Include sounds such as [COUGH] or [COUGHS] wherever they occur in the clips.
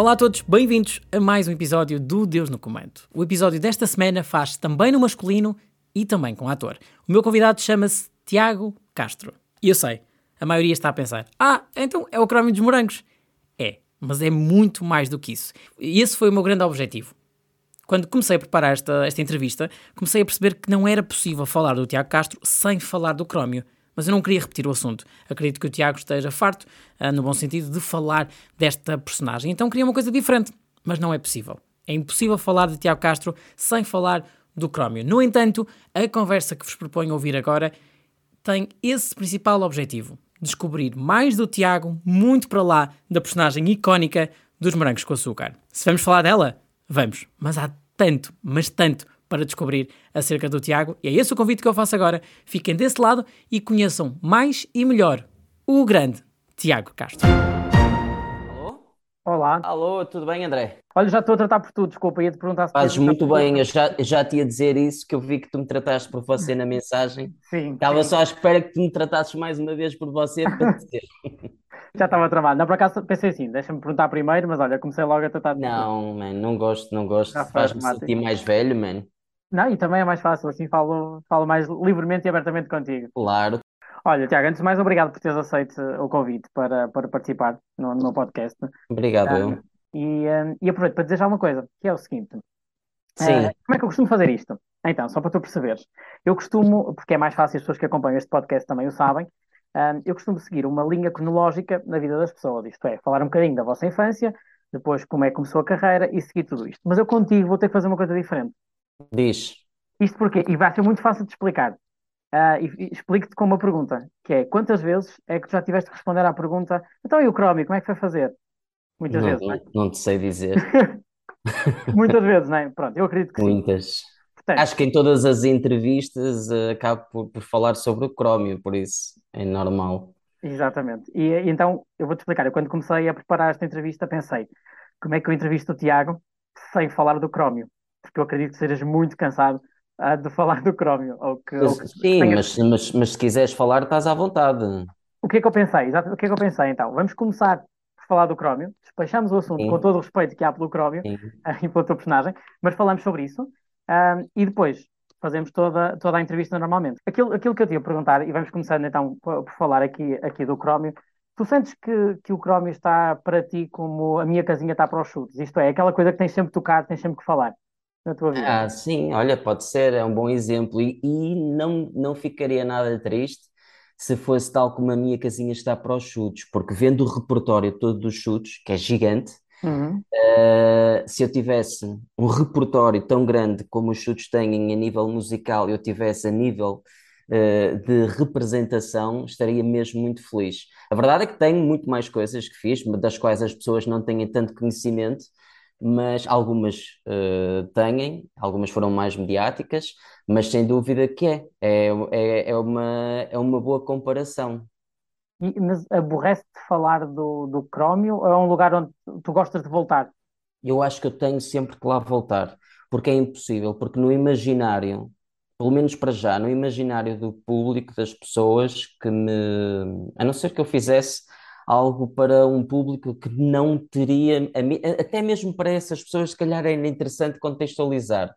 Olá a todos, bem-vindos a mais um episódio do Deus no Comando. O episódio desta semana faz também no masculino e também com ator. O meu convidado chama-se Tiago Castro. E eu sei, a maioria está a pensar: ah, então é o Crómio dos Morangos. É, mas é muito mais do que isso. E esse foi o meu grande objetivo. Quando comecei a preparar esta, esta entrevista, comecei a perceber que não era possível falar do Tiago Castro sem falar do Crómio mas eu não queria repetir o assunto. Acredito que o Tiago esteja farto, uh, no bom sentido, de falar desta personagem. Então queria uma coisa diferente, mas não é possível. É impossível falar de Tiago Castro sem falar do Crómio. No entanto, a conversa que vos proponho ouvir agora tem esse principal objetivo: descobrir mais do Tiago, muito para lá da personagem icónica dos Morangos com Açúcar. Se vamos falar dela, vamos, mas há tanto, mas tanto para descobrir acerca do Tiago. E é esse o convite que eu faço agora. Fiquem desse lado e conheçam mais e melhor o grande Tiago Castro. Alô? Olá. Alô, tudo bem, André? Olha, já estou a tratar por tudo, desculpa, ia-te perguntar se Fazes muito bem, eu já, já te ia dizer isso, que eu vi que tu me trataste por você na mensagem. Sim. Estava sim. só à espera que tu me tratasses mais uma vez por você para te dizer. [LAUGHS] Já estava a trabalhar. Não, por acaso pensei assim, deixa-me perguntar primeiro, mas olha, comecei logo a tratar de. Não, man, não gosto, não gosto. Faz-me automático. sentir mais velho, man. Não, e também é mais fácil, assim falo, falo mais livremente e abertamente contigo. Claro. Olha, Tiago, antes de mais, obrigado por teres aceito o convite para, para participar no, no meu podcast. Obrigado, Ah, eu. E, e aproveito para dizer já uma coisa, que é o seguinte. Sim, Ah, como é que eu costumo fazer isto? Então, só para tu perceberes. Eu costumo, porque é mais fácil, as pessoas que acompanham este podcast também o sabem, ah, eu costumo seguir uma linha cronológica na vida das pessoas. Isto é, falar um bocadinho da vossa infância, depois como é que começou a carreira e seguir tudo isto. Mas eu contigo vou ter que fazer uma coisa diferente. Diz. Isto porquê? E vai ser muito fácil de explicar. Ah, e, e explico-te com uma pergunta, que é, quantas vezes é que tu já tiveste que responder à pergunta, então e o Chromie, como é que foi fazer? Muitas Não, vezes, não é? não, te sei dizer. [LAUGHS] Muitas vezes, não é? Pronto, eu acredito que sim. Muitas. Acho que em todas as entrevistas eh, acabo por, por falar sobre o crómio, por isso é normal. Exatamente. E, e então, eu vou-te explicar. Eu, quando comecei a preparar esta entrevista, pensei como é que eu entrevisto o Tiago sem falar do Crómio? Porque eu acredito que sejas muito cansado ah, de falar do Crómio. Ou que, ou que sim, mas, mas, mas se quiseres falar, estás à vontade. O que é que eu pensei? Exato, o que é que eu pensei então? Vamos começar por falar do Crómio. Despachamos o assunto Sim. com todo o respeito que há pelo Sim. ah, [LAUGHS] e pelo teu personagem, mas falamos sobre isso. ah, e depois fazemos toda, toda a entrevista normalmente. Aquilo, aquilo que eu te ia perguntar, e vamos começando então por, por falar aqui, aqui do Crómio. Tu sentes que, que o Crómio está para ti como a minha casinha está para os chutes? Isto é, aquela coisa que tens sempre que tocar, tens sempre que falar na tua vida. Ah, sim, olha, pode ser, é um bom exemplo. E, e não, não ficaria nada triste se fosse tal como a minha casinha está para os chutes, porque vendo o repertório todo dos chutes, que é gigante, Uhum. Uh, se eu tivesse um repertório tão grande como os chutes têm a nível musical, eu tivesse a nível uh, de representação, estaria mesmo muito feliz. A verdade é que tenho muito mais coisas que fiz, das quais as pessoas não têm tanto conhecimento, mas algumas uh, têm, algumas foram mais mediáticas, mas sem dúvida que é. É, é, é uma, é uma boa comparação. E- mas aborrece-te falar do, do Crómio ou é um lugar onde tu- tu gostas de voltar? Eu acho que eu tenho sempre que lá voltar, porque é impossível, porque no imaginário, pelo menos para já, no imaginário do público, das pessoas que me, a não ser que eu fizesse algo para um público que não teria, até mesmo para essas pessoas, se calhar era interessante contextualizar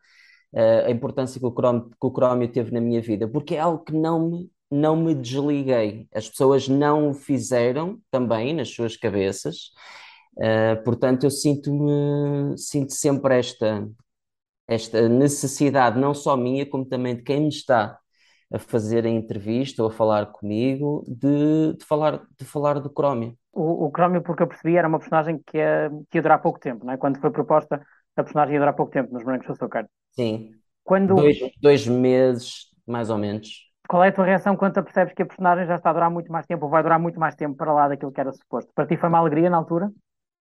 eh, a importância que o crómio, que o teve na minha vida, porque é algo que não me, não me desliguei. As pessoas não o fizeram também nas suas cabeças. Uh, portanto, eu sinto-me, sinto sempre esta, esta necessidade, não só minha, como também de quem me está a fazer a entrevista ou a falar comigo, de, de falar, de falar do Crómio. O, o Crómio, porque eu percebi, era uma personagem que ia, que ia durar pouco tempo, não é? Quando foi proposta, a personagem ia durar pouco tempo nos Morangos com Açúcar. Sim, Quando, dois, dois meses, mais ou menos. qual é a tua reação quando tu percebes que a personagem já está a durar muito mais tempo, ou vai durar muito mais tempo para lá daquilo que era suposto? Para ti foi uma alegria na altura?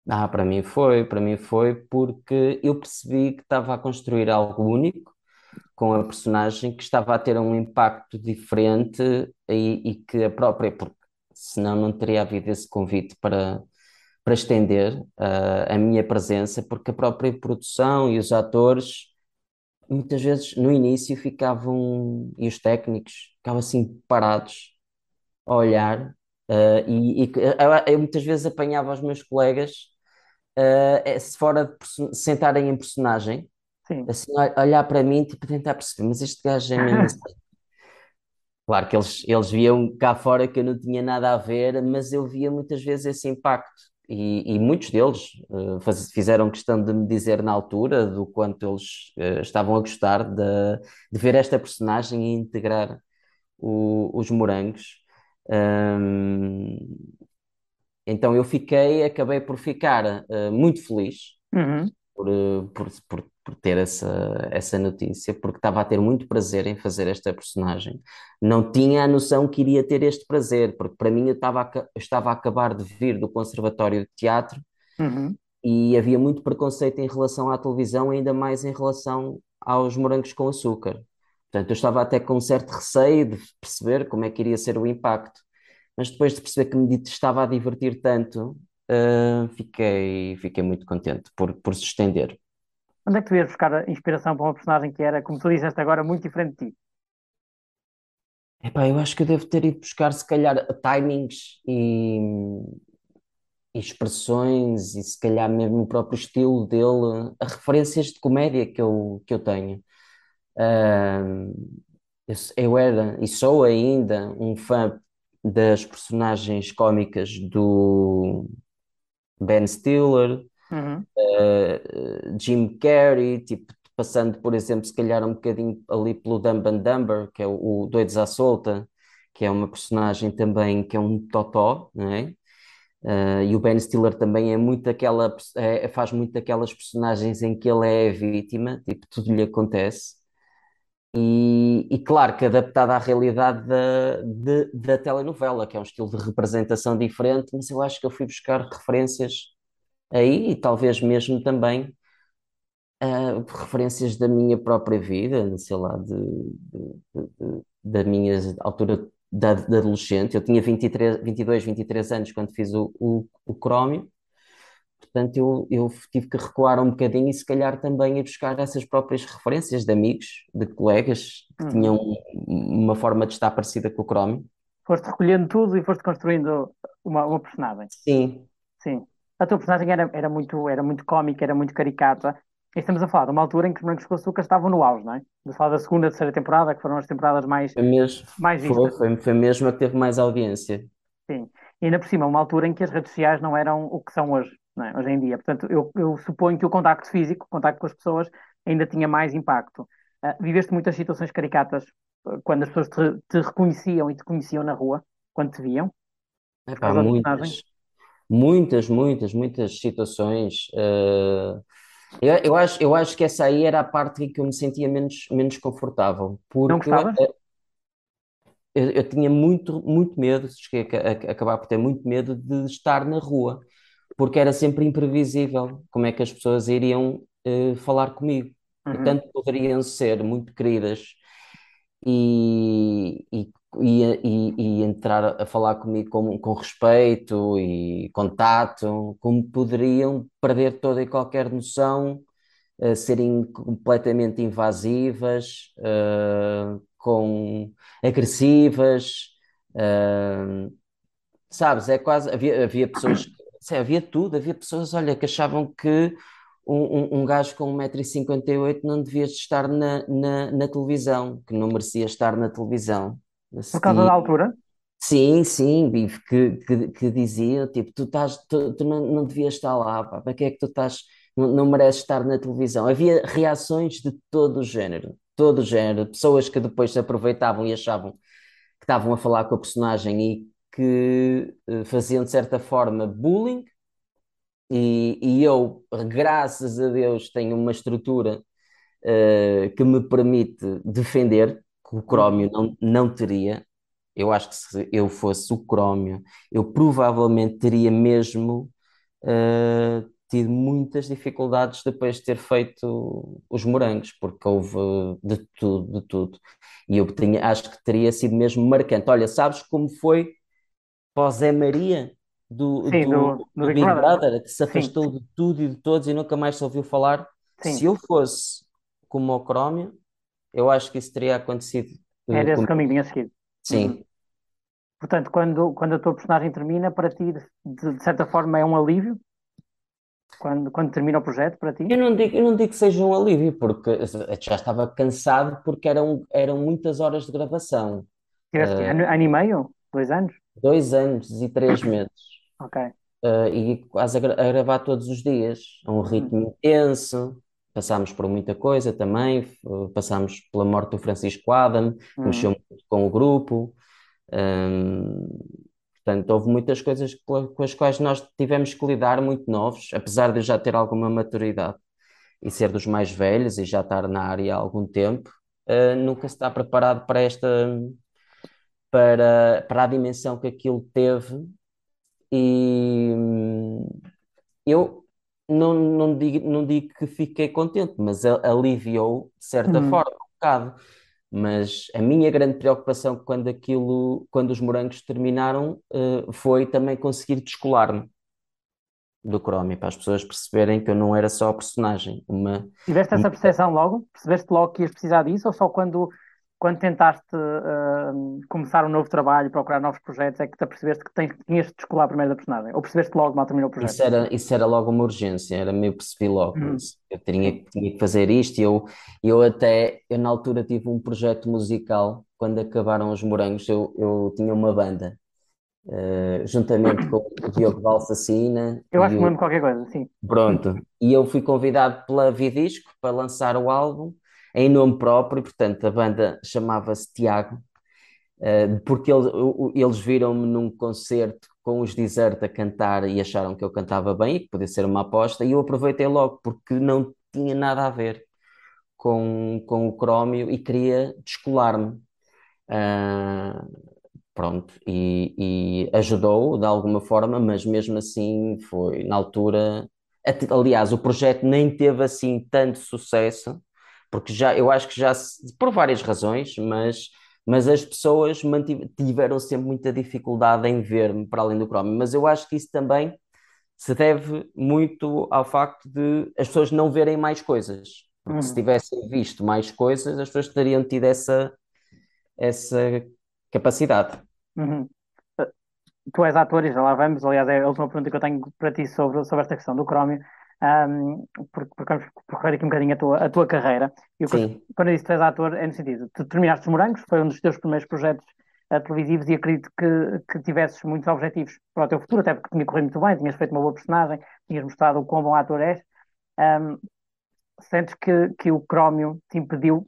Ah, para mim foi, para mim foi porque eu percebi que estava a construir algo único com a personagem, que estava a ter um impacto diferente e, e que a própria, porque senão não teria havido esse convite para, para estender ah, a minha presença, porque a própria produção e os atores muitas vezes no início ficavam, e os técnicos ficavam assim parados a olhar, ah, e, e eu, eu muitas vezes apanhava os meus colegas uh, fora de sentarem em personagem, Sim. assim, ol- olhar para mim, tipo, tentar perceber, mas este gajo é mesmo assim. [LAUGHS] Claro que eles, eles viam cá fora que eu não tinha nada a ver, mas eu via muitas vezes esse impacto. E, e muitos deles uh, faz- fizeram questão de me dizer na altura do quanto eles uh, estavam a gostar de, de ver esta personagem e integrar o- os morangos. Um, então eu fiquei, acabei por ficar uh, muito feliz Uhum. por, por, por, por ter essa, essa notícia, porque estava a ter muito prazer em fazer esta personagem. Não tinha a noção que iria ter este prazer, porque para mim eu estava a, eu estava a acabar de vir do Conservatório de Teatro Uhum. e havia muito preconceito em relação à televisão, ainda mais em relação aos morangos com açúcar. Portanto, eu estava até com um certo receio de perceber como é que iria ser o impacto. Mas depois de perceber que me estava a divertir tanto, uh, fiquei, fiquei muito contente por, por se estender. Onde é que tu ias buscar a inspiração para uma personagem que era, como tu disseste agora, muito diferente de ti? Epá, eu acho que eu devo ter ido buscar, se calhar, timings e, e expressões e se calhar mesmo o próprio estilo dele, a referências de comédia que eu, que eu tenho. Uh, eu, eu era e sou ainda um fã das personagens cómicas do Ben Stiller, Uh, Jim Carrey, tipo, passando, por exemplo, se calhar um bocadinho ali pelo Dumb and Dumber, que é o, o Doidos à Solta, que é uma personagem também que é um totó, não é? Uh, e o Ben Stiller também é muito aquela, é, faz muito daquelas personagens em que ele é a vítima, tipo, tudo lhe acontece. E, e claro que adaptado à realidade da, de- da telenovela, que é um estilo de representação diferente, mas eu acho que eu fui buscar referências aí e talvez mesmo também ah, referências da minha própria vida, sei lá, de, de- de- da minha altura da, de adolescente. Eu tinha 23, 22, 23 anos quando fiz o, o, o Crómio, portanto eu, eu tive que recuar um bocadinho e se calhar também ir buscar essas próprias referências de amigos, de colegas que Uhum. tinham uma forma de estar parecida com o Crómio. Foste recolhendo tudo e foste construindo uma, uma personagem. Sim, Sim. A tua personagem era, era muito, era muito cómica, era muito caricata. E estamos a falar de uma altura em que os Morangos com Açúcar estavam no auge, não é? Estamos a falar da segunda, terceira temporada, que foram as temporadas mais, foi mesmo, mais vistas. foi, foi mesmo a que teve mais audiência. Sim. E ainda por cima, uma altura em que as redes sociais não eram o que são hoje, não é? Hoje em dia. Portanto, eu, eu suponho que o contacto físico, o contacto com as pessoas, ainda tinha mais impacto. Ah, viveste muitas situações caricatas ah, quando as pessoas te, te reconheciam e te conheciam na rua, quando te viam, da personagem. muitas, muitas, muitas, muitas situações. eh, eu, eu acho, eu acho que essa aí era a parte em que eu me sentia menos, menos confortável, Não porque eu, gostavas? eu, eu tinha muito, muito medo, cheguei a, a- a acabar por ter muito medo de estar na rua, porque era sempre imprevisível como é que as pessoas iriam eh, falar comigo. Uhum. tanto poderiam ser muito queridas e, e, e, e- e entrar a, falar comigo com, com respeito e contato, como poderiam perder toda e qualquer noção, eh, serem completamente invasivas, eh, com agressivas, eh, sabes? É quase havia, havia pessoas, sei, havia tudo, havia pessoas, olha, que achavam que um, um, um gajo com 1,58m não devia estar na, na, na televisão, que não merecia estar na televisão. Por causa da E, altura? sim, sim, Bife, que, que, que diziam, tipo, tu estás, tu, tu não, não devias estar lá, pá, para que é que tu estás, não, não mereces estar na televisão. Havia reações de todo o género, todo o género, pessoas que depois se aproveitavam e achavam que estavam a falar com a personagem e que eh, faziam de certa forma bullying, e, e eu, graças a Deus, tenho uma estrutura eh, que me permite defender, que o. Crómio não, não teria. Eu acho que se eu fosse o Crómio, eu provavelmente teria mesmo eh, tido muitas dificuldades depois de ter feito os morangos, porque houve de tudo, de tudo. E eu tinha, acho que teria sido mesmo marcante. Olha, sabes como foi para o Zé Maria do, Sim, do, do, do Big Brother. Brother, que se Sim, afastou de tudo e de todos e nunca mais se ouviu falar? Se sim. eu fosse como o Crómio, eu acho que isso teria acontecido eh, Era esse o comigo. caminho que tinha seguido. Uhum. Sim. Portanto, quando, quando a tua personagem termina, para ti, de, de certa forma, é um alívio? quando, quando termina o projeto para ti? Eu não digo, eu não digo que seja um alívio, porque já estava cansado, porque eram, eram muitas horas de gravação. Tiveste Uh, ano, ano e meio? Dois anos? dois anos e três [COUGHS] meses. Ok. Uh, e quase a, gra- a gravar todos os dias, a um Uhum. ritmo intenso. Passámos por muita coisa também, f- passámos pela morte do Francisco Adam, Uhum. mexeu muito com o grupo. Um, portanto, houve muitas coisas com, as quais nós tivemos que lidar muito novos, apesar de eu já ter alguma maturidade e ser dos mais velhos e já estar na área há algum tempo, uh, nunca se está preparado para esta, para, para a dimensão que aquilo teve e hum, eu não, não digo, não digo que fiquei contente, mas aliviou de certa Uhum. forma um bocado. Mas a minha grande preocupação quando aquilo, quando os morangos terminaram, eh, foi também conseguir descolar-me do Chromie, para as pessoas perceberem que eu não era só personagem, uma, Tiveste essa percepção logo? Percebeste logo que ias precisar disso? Ou só quando, quando tentaste ah, começar um novo trabalho, procurar novos projetos, é que te apercebeste que tens, tinhas de descolar primeiro da personagem? Ou percebeste logo mal terminou o projeto? Isso era, isso era logo uma urgência, era meio percebi logo Uhum. Eu tinha, tinha que fazer isto e eu, eu até, eu na altura tive um projeto musical, quando acabaram os Morangos, eu, eu tinha uma banda, eh, juntamente com o Diogo Valsacina Eu acho que o, lembro qualquer coisa, sim. pronto, e eu fui convidado pela Vidisco para lançar o álbum em nome próprio, portanto a banda chamava-se Tiago, Uh, porque eles, viram-me num concerto com os Desert a cantar e acharam que eu cantava bem e que podia ser uma aposta, e eu aproveitei logo porque não tinha nada a ver com, com o Crómio e queria descolar-me. Ah, pronto, e, e ajudou de alguma forma, mas mesmo assim foi na altura. Aliás, o projeto nem teve assim tanto sucesso, porque já eu acho que já por várias razões, mas, mas as pessoas tiveram sempre muita dificuldade em ver-me para além do Chrome. Mas eu acho que isso também se deve muito ao facto de as pessoas não verem mais coisas. Porque se Uhum. tivessem visto mais coisas, as pessoas teriam tido essa, essa capacidade. Uhum. Tu és ator e já lá vamos. Aliás, é a última pergunta que eu tenho para ti sobre, sobre esta questão do Crómio, um, vamos percorrer aqui um bocadinho a tua, a tua carreira. E Sim, quando eu disse que és ator, é no sentido, tu terminaste os Morangos, foi um dos teus primeiros projetos eh, televisivos e acredito que, que tivesses muitos objetivos para o teu futuro, até porque tinha corrido muito bem, tinhas feito uma boa personagem, tinhas mostrado o quão bom ator és. Um, sentes que, que o Crómio te impediu?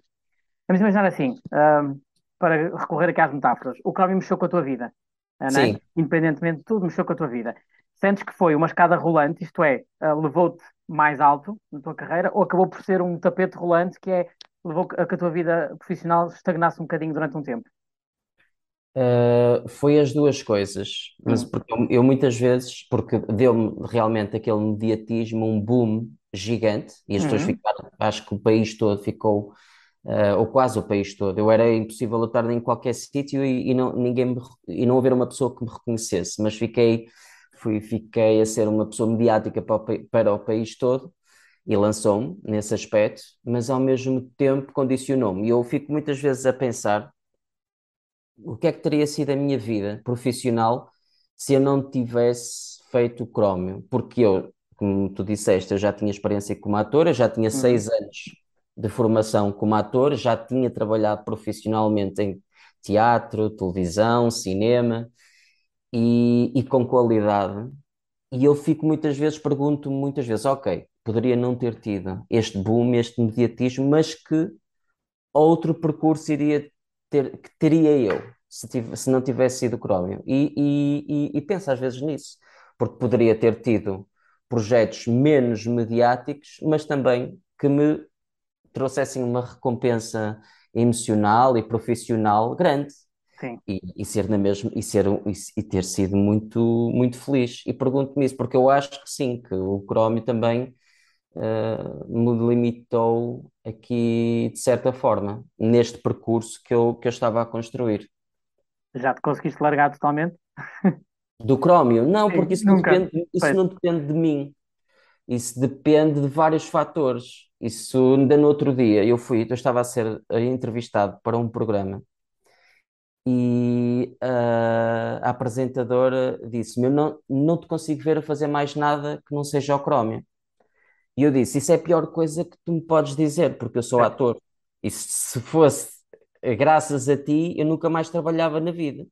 Vamos imaginar assim, um, para recorrer aqui às metáforas, o Crómio mexeu com a tua vida, não é? Independentemente de tudo, mexeu com a tua vida. Sentes que foi uma escada rolante, isto é, eh, levou-te mais alto na tua carreira, ou acabou por ser um tapete rolante que é, levou a que a tua vida profissional estagnasse um bocadinho durante um tempo? Uh, foi as duas coisas, mas Hum, porque eu, eu muitas vezes, porque deu-me realmente aquele mediatismo, um boom gigante, e as pessoas uhum, ficaram, acho que o país todo ficou, uh, ou quase o país todo. Eu era impossível eu estar em qualquer sítio e, e não, ninguém me, e não haver uma pessoa que me reconhecesse, mas fiquei, fui, fiquei a ser uma pessoa mediática para o, pa- para o país todo. E lançou-me nesse aspecto, mas ao mesmo tempo condicionou-me. E eu fico muitas vezes a pensar o que é que teria sido a minha vida profissional se eu não tivesse feito o Crómio? Porque eu, como tu disseste, eu já tinha experiência como ator, eu já tinha uhum, seis anos de formação como ator, já tinha trabalhado profissionalmente em teatro, televisão, cinema e, e com qualidade. E eu fico muitas vezes, pergunto muitas vezes, ok, poderia não ter tido este boom, este mediatismo, mas que outro percurso iria ter, que teria eu se, tive- se não tivesse sido Crómio. E, e, e, e penso às vezes nisso, porque poderia ter tido projetos menos mediáticos, mas também que me trouxessem uma recompensa emocional e profissional grande. E, e ser na mesma e ser e, ter sido muito muito feliz. E pergunto-me isso porque eu acho que sim que o Crómio também uh, me limitou aqui de certa forma, neste percurso que eu, que eu estava a construir. Já te conseguiste largar totalmente? Do Crómio, não, porque isso não depende, isso não depende de mim, isso depende de vários fatores. Isso ainda no outro dia eu fui, eu estava a ser eh, entrevistado para um programa e ah, a apresentadora disse-me: Eu não, não te consigo ver a fazer mais nada que não seja o Crómio. E eu disse: Isso é a pior coisa que tu me podes dizer, porque eu sou É. ator. E se se fosse graças a ti, eu nunca mais trabalhava na vida.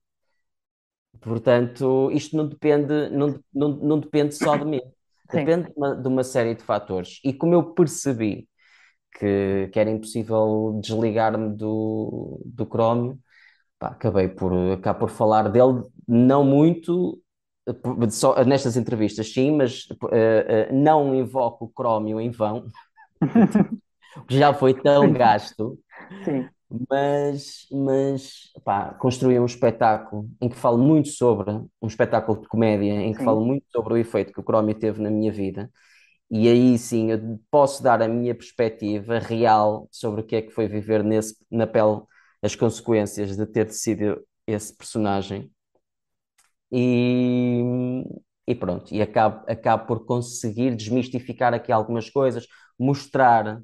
Portanto, isto não depende, não, não, não depende só de mim. [COUGHS] Depende de uma, de uma série de fatores. E como eu percebi que, que era impossível desligar-me do, do Chrome, pá, acabei por, acabei por falar dele, não muito, eh, só nestas entrevistas, sim, mas eh, eh, não invoco o Chromio em vão, [LAUGHS] porque já foi tão gasto. Sim, Mas, mas pá, construí um espetáculo em que falo muito sobre, um espetáculo de comédia, em que sim. falo muito sobre o efeito que o Chromio teve na minha vida. E aí sim eu posso dar a minha perspectiva real sobre o que é que foi viver nesse, na pele, as consequências de ter decidido esse personagem. E, e pronto, e acabo, acabo por conseguir desmistificar aqui algumas coisas, mostrar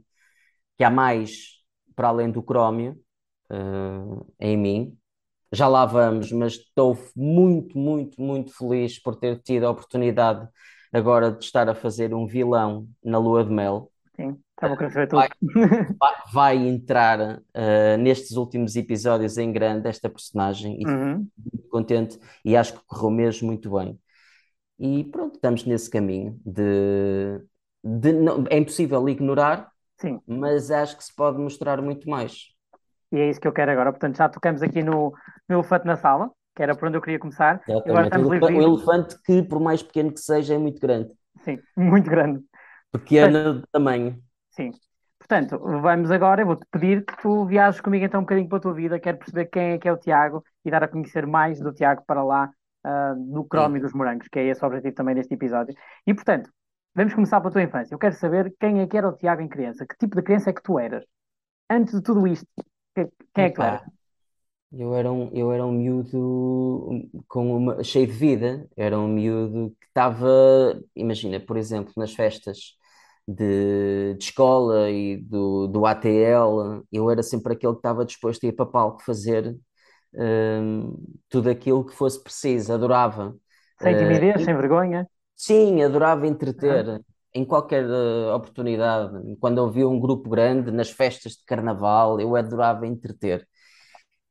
que há mais para além do crómio, eh, em mim. Já lá vamos, mas estou muito, muito, muito feliz por ter tido a oportunidade agora de estar a fazer um vilão na Lua de Mel. Sim, estava saber [LAUGHS] Vai, vai- entrar eh, nestes últimos episódios em grande esta personagem e Uhum. muito contente e acho que correu mesmo muito bem. E pronto, estamos nesse caminho de, de não, é impossível ignorar, Sim, mas acho que se pode mostrar muito mais. e é isso que eu quero agora. Portanto, já tocamos aqui no, no elefante na sala, que era por onde eu queria começar. Agora. O estamos o livres. elefante que, por mais pequeno que seja, é muito grande. Sim, [LAUGHS] muito grande. Pequeno de tamanho. Sim. Portanto, vamos agora, eu vou-te pedir que tu viajes comigo então um bocadinho para a tua vida, quero perceber quem é que é o Tiago e dar a conhecer mais do Tiago para lá, ah, do Chrome e dos morangos, que é esse o objetivo também deste episódio. E portanto, vamos começar pela tua infância. Eu quero saber quem é que era o Tiago em criança, que tipo de criança é que tu eras? Antes de tudo isto, que- quem é que tu eras? Eu era um, eu era um miúdo com uma, cheio de vida. Era um miúdo que estava, imagina, por exemplo, nas festas de, de escola e do, do ATL, eu era sempre aquele que estava disposto a ir para palco fazer hum, tudo aquilo que fosse preciso. Adorava. Sem Eh, timidez, sem vergonha? Sim, adorava entreter em qualquer eh, oportunidade. Quando eu via um grupo grande nas festas de carnaval, eu adorava entreter.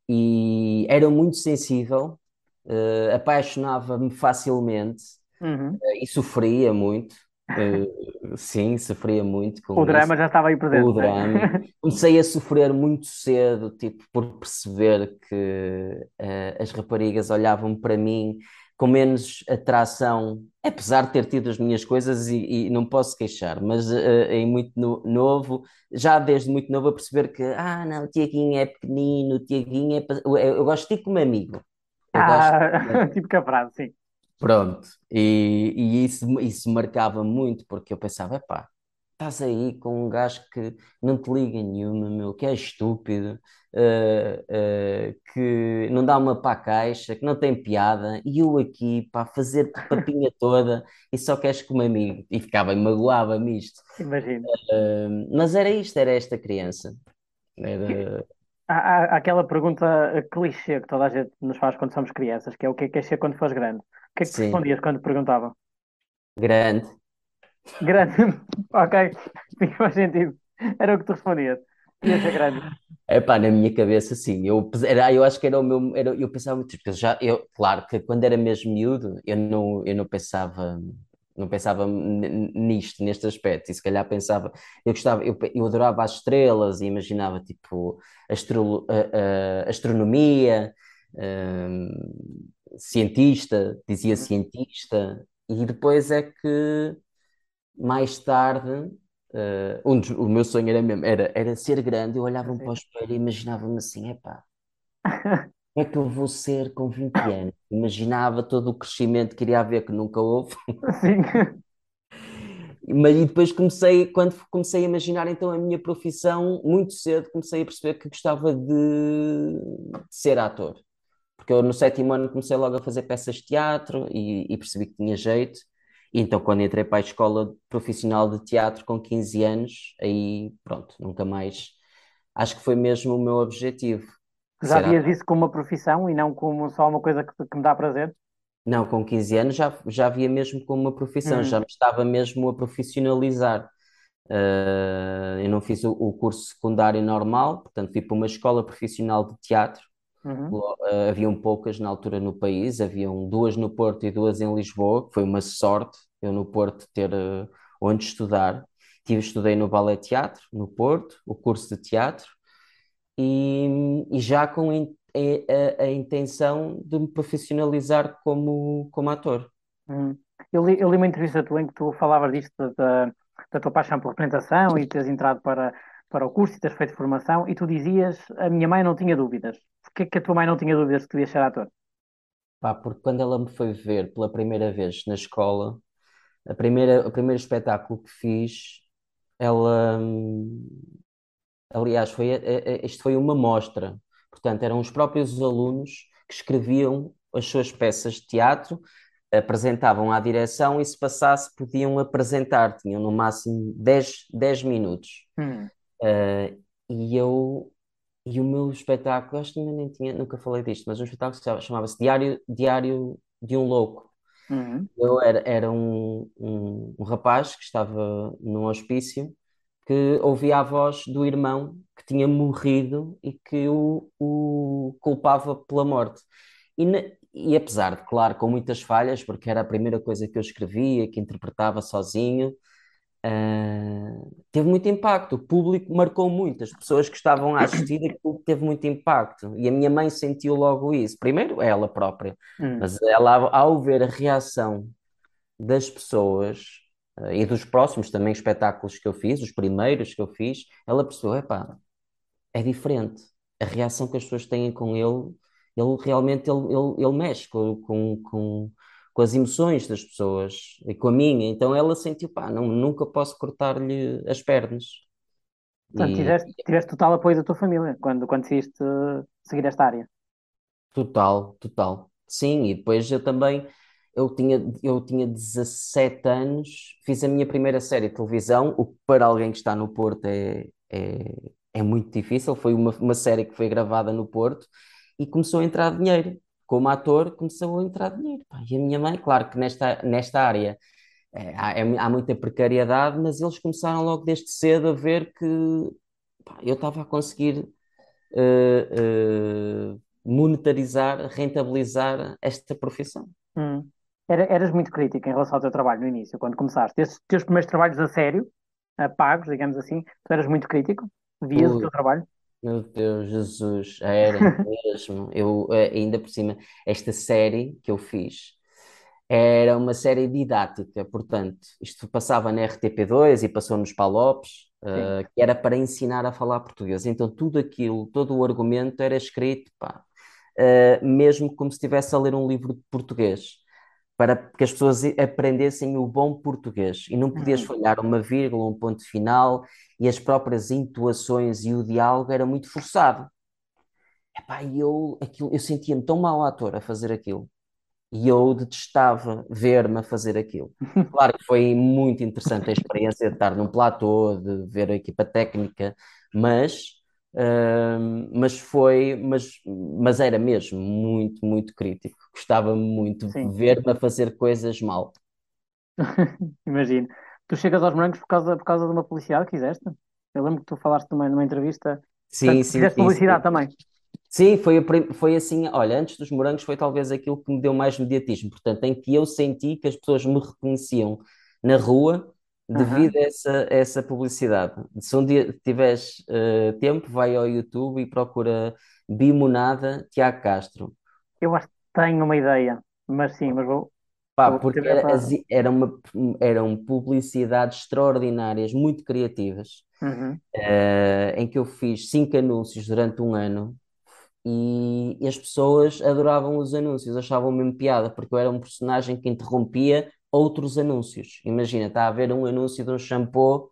E era muito sensível, eh, apaixonava-me facilmente Uhum. e sofria muito. Eh, sim, sofria muito com O isso. drama já estava aí presente, O é? drama. [LAUGHS] Comecei a sofrer muito cedo, tipo, por perceber que eh, as raparigas olhavam para mim com menos atração, apesar de ter tido as minhas coisas e, e não posso queixar, mas eh, em muito no- novo, já desde muito novo a perceber que, ah, não, o Tiaguinho é pequenino, o Tiaguinho é... Eu, eu gosto de ti como amigo. Eu gosto... [LAUGHS] Ah, tipo que a frase, sim. Pronto, e, e isso, isso marcava muito, porque eu pensava, epá, estás aí com um gajo que não te liga nenhuma, meu, que é estúpido, eh, eh, que não dá uma para a caixa, que não tem piada, e eu aqui, para fazer papinha [LAUGHS] toda, e só queres como amigo, e ficava, magoava-me isto. Imagino. Eh, mas era isto, era esta criança, era... Há, há- aquela pergunta clichê que toda a gente nos faz quando somos crianças, que é o que é que queres ser quando fores grande? Que é que Sim, respondias quando te perguntavam? grande. Grande. [LAUGHS] Ok, sim, faz sentido. Era o que tu respondias. Queria ser grande. Epá, na minha cabeça, sim. Eu, era, eu acho que era o meu. Era, eu pensava muito, porque já, eu, claro que quando era mesmo miúdo, eu não, eu não pensava, não pensava nisto, neste aspecto. E se calhar pensava, eu gostava, eu, eu adorava as estrelas e imaginava tipo astro, a- a- astronomia, hum, cientista, dizia Uhum. cientista, e depois é que mais tarde, eh, um dos- o meu sonho era mesmo, era, era ser grande, eu olhava-me para o espelho e imaginava-me assim, epá, [LAUGHS] como é que eu vou ser com 20 anos? Imaginava todo o crescimento que iria haver, que nunca houve, Sim. mas e depois comecei, quando comecei a imaginar então a minha profissão, muito cedo comecei a perceber que gostava de, de ser ator, porque eu no sétimo ano comecei logo a fazer peças de teatro e, e percebi que tinha jeito, e então quando entrei para a escola profissional de teatro com 15 anos, aí pronto, nunca mais, acho que foi mesmo o meu objetivo, Já vias isso como uma profissão e não como só uma coisa que, que me dá prazer? Não, com 15 anos já, já via mesmo como uma profissão, Hum, já me estava mesmo a profissionalizar. Uh, eu não fiz o, o, curso secundário normal, portanto fui para uma escola profissional de teatro. Uhum. Uh, haviam poucas na altura no país, haviam duas no Porto e duas em Lisboa, que foi uma sorte eu no Porto ter uh, onde estudar. Tive, estudei no Ballet Teatro, no Porto, o curso de teatro, e, e já com in, a, a, intenção de me profissionalizar como, como ator. Uhum. Eu, li, eu li uma entrevista tua em que tu falavas disto da, da tua paixão por representação e teres entrado para, para o curso e teres feito formação, e tu dizias, a minha mãe não tinha dúvidas. Porquê que a tua mãe não tinha dúvidas que tu ias ser ator? Pá, porque quando ela me foi ver pela primeira vez na escola, a primeira, o primeiro espetáculo que fiz, ela, aliás, foi, isto foi uma mostra, portanto, eram os próprios alunos que escreviam as suas peças de teatro apresentavam à direção e se passasse podiam apresentar, tinham no máximo 10, 10 minutos. Hum. Uh, e eu e o meu espetáculo, acho que ainda nem tinha, nunca falei disto, mas o espetáculo chamava-se Diário, Diário de um Louco. Uhum. Eu era, era um, um, um, rapaz que estava num hospício que ouvia a voz do irmão que tinha morrido e que o, o culpava pela morte. E, e apesar de, claro, com muitas falhas, porque era a primeira coisa que eu escrevia, que interpretava sozinho, uh, teve muito impacto. O público marcou muito, as pessoas que estavam a assistir, aquilo teve muito impacto. E a minha mãe sentiu logo isso. Primeiro, ela própria, hum. mas ela, ao ver a reação das pessoas uh, e dos próximos também espetáculos que eu fiz, os primeiros que eu fiz, ela percebeu: epá, é diferente. A reação que as pessoas têm com ele ele realmente ele, ele, ele mexe com, com, com, com, as emoções das pessoas e com a minha. Então ela sentiu, pá, não, nunca posso cortar-lhe as pernas. Portanto, e... tiveste, tiveste total apoio da tua família quando, quando decidiste seguir esta área. Total, total. Sim, e depois eu também, eu tinha, eu tinha 17 anos, fiz a minha primeira série de televisão, o que para alguém que está no Porto é, é, é muito difícil. Foi uma, uma série que foi gravada no Porto e começou a entrar dinheiro. Como ator, começou a entrar dinheiro. Pá. E a minha mãe, claro que nesta, nesta área é, há, há, muita precariedade, mas eles começaram logo desde cedo a ver que pá, eu estava a conseguir uh, uh, monetarizar, rentabilizar esta profissão. Hum. Era, eras muito crítico em relação ao teu trabalho no início, quando começaste. Estes teus primeiros trabalhos a sério, a pagos, digamos assim, tu eras muito crítico? Vias o teu trabalho? Meu Deus, Jesus, era mesmo. Eu, eh, ainda por cima, esta série que eu fiz era uma série didática, portanto, isto passava na RTP2 e passou nos Palopes, uh, que era para ensinar a falar português. Então, tudo aquilo, todo o argumento era escrito, pá, uh, mesmo como se estivesse a ler um livro de português para que as pessoas aprendessem o bom português e não podias uhum. falhar uma vírgula, um ponto final e as próprias intuações e o diálogo era muito forçado. Epá, eu, aquilo, eu sentia-me tão mal ator a fazer aquilo e eu detestava ver-me a fazer aquilo. [LAUGHS] Claro que foi muito interessante a experiência de estar num platô, de ver a equipa técnica, mas mas foi, mas, mas era mesmo muito, muito crítico. Gostava muito de ver-me a fazer coisas mal. [LAUGHS] Imagino. Tu chegas aos morangos por causa, por causa de uma publicidade que fizeste? Eu lembro que tu falaste numa, numa entrevista. Sim, Portanto, sim, fizeste sim, publicidade sim. também. Sim, foi, foi assim, olha, antes dos morangos foi talvez aquilo que me deu mais mediatismo, portanto, em que eu senti que as pessoas me reconheciam na rua devido a essa, essa publicidade. Se um dia tiveres uh, tempo, vai ao YouTube e procura Bimonada Tiago Castro. Eu acho que tenho uma ideia, mas sim, mas vou. Pá, porque era, era uma, eram publicidades extraordinárias, muito criativas, uhum. uh, em que eu fiz cinco anúncios durante um ano e, e as pessoas adoravam os anúncios, achavam mesmo piada, porque eu era um personagem que interrompia outros anúncios. Imagina, está a ver um anúncio de um shampoo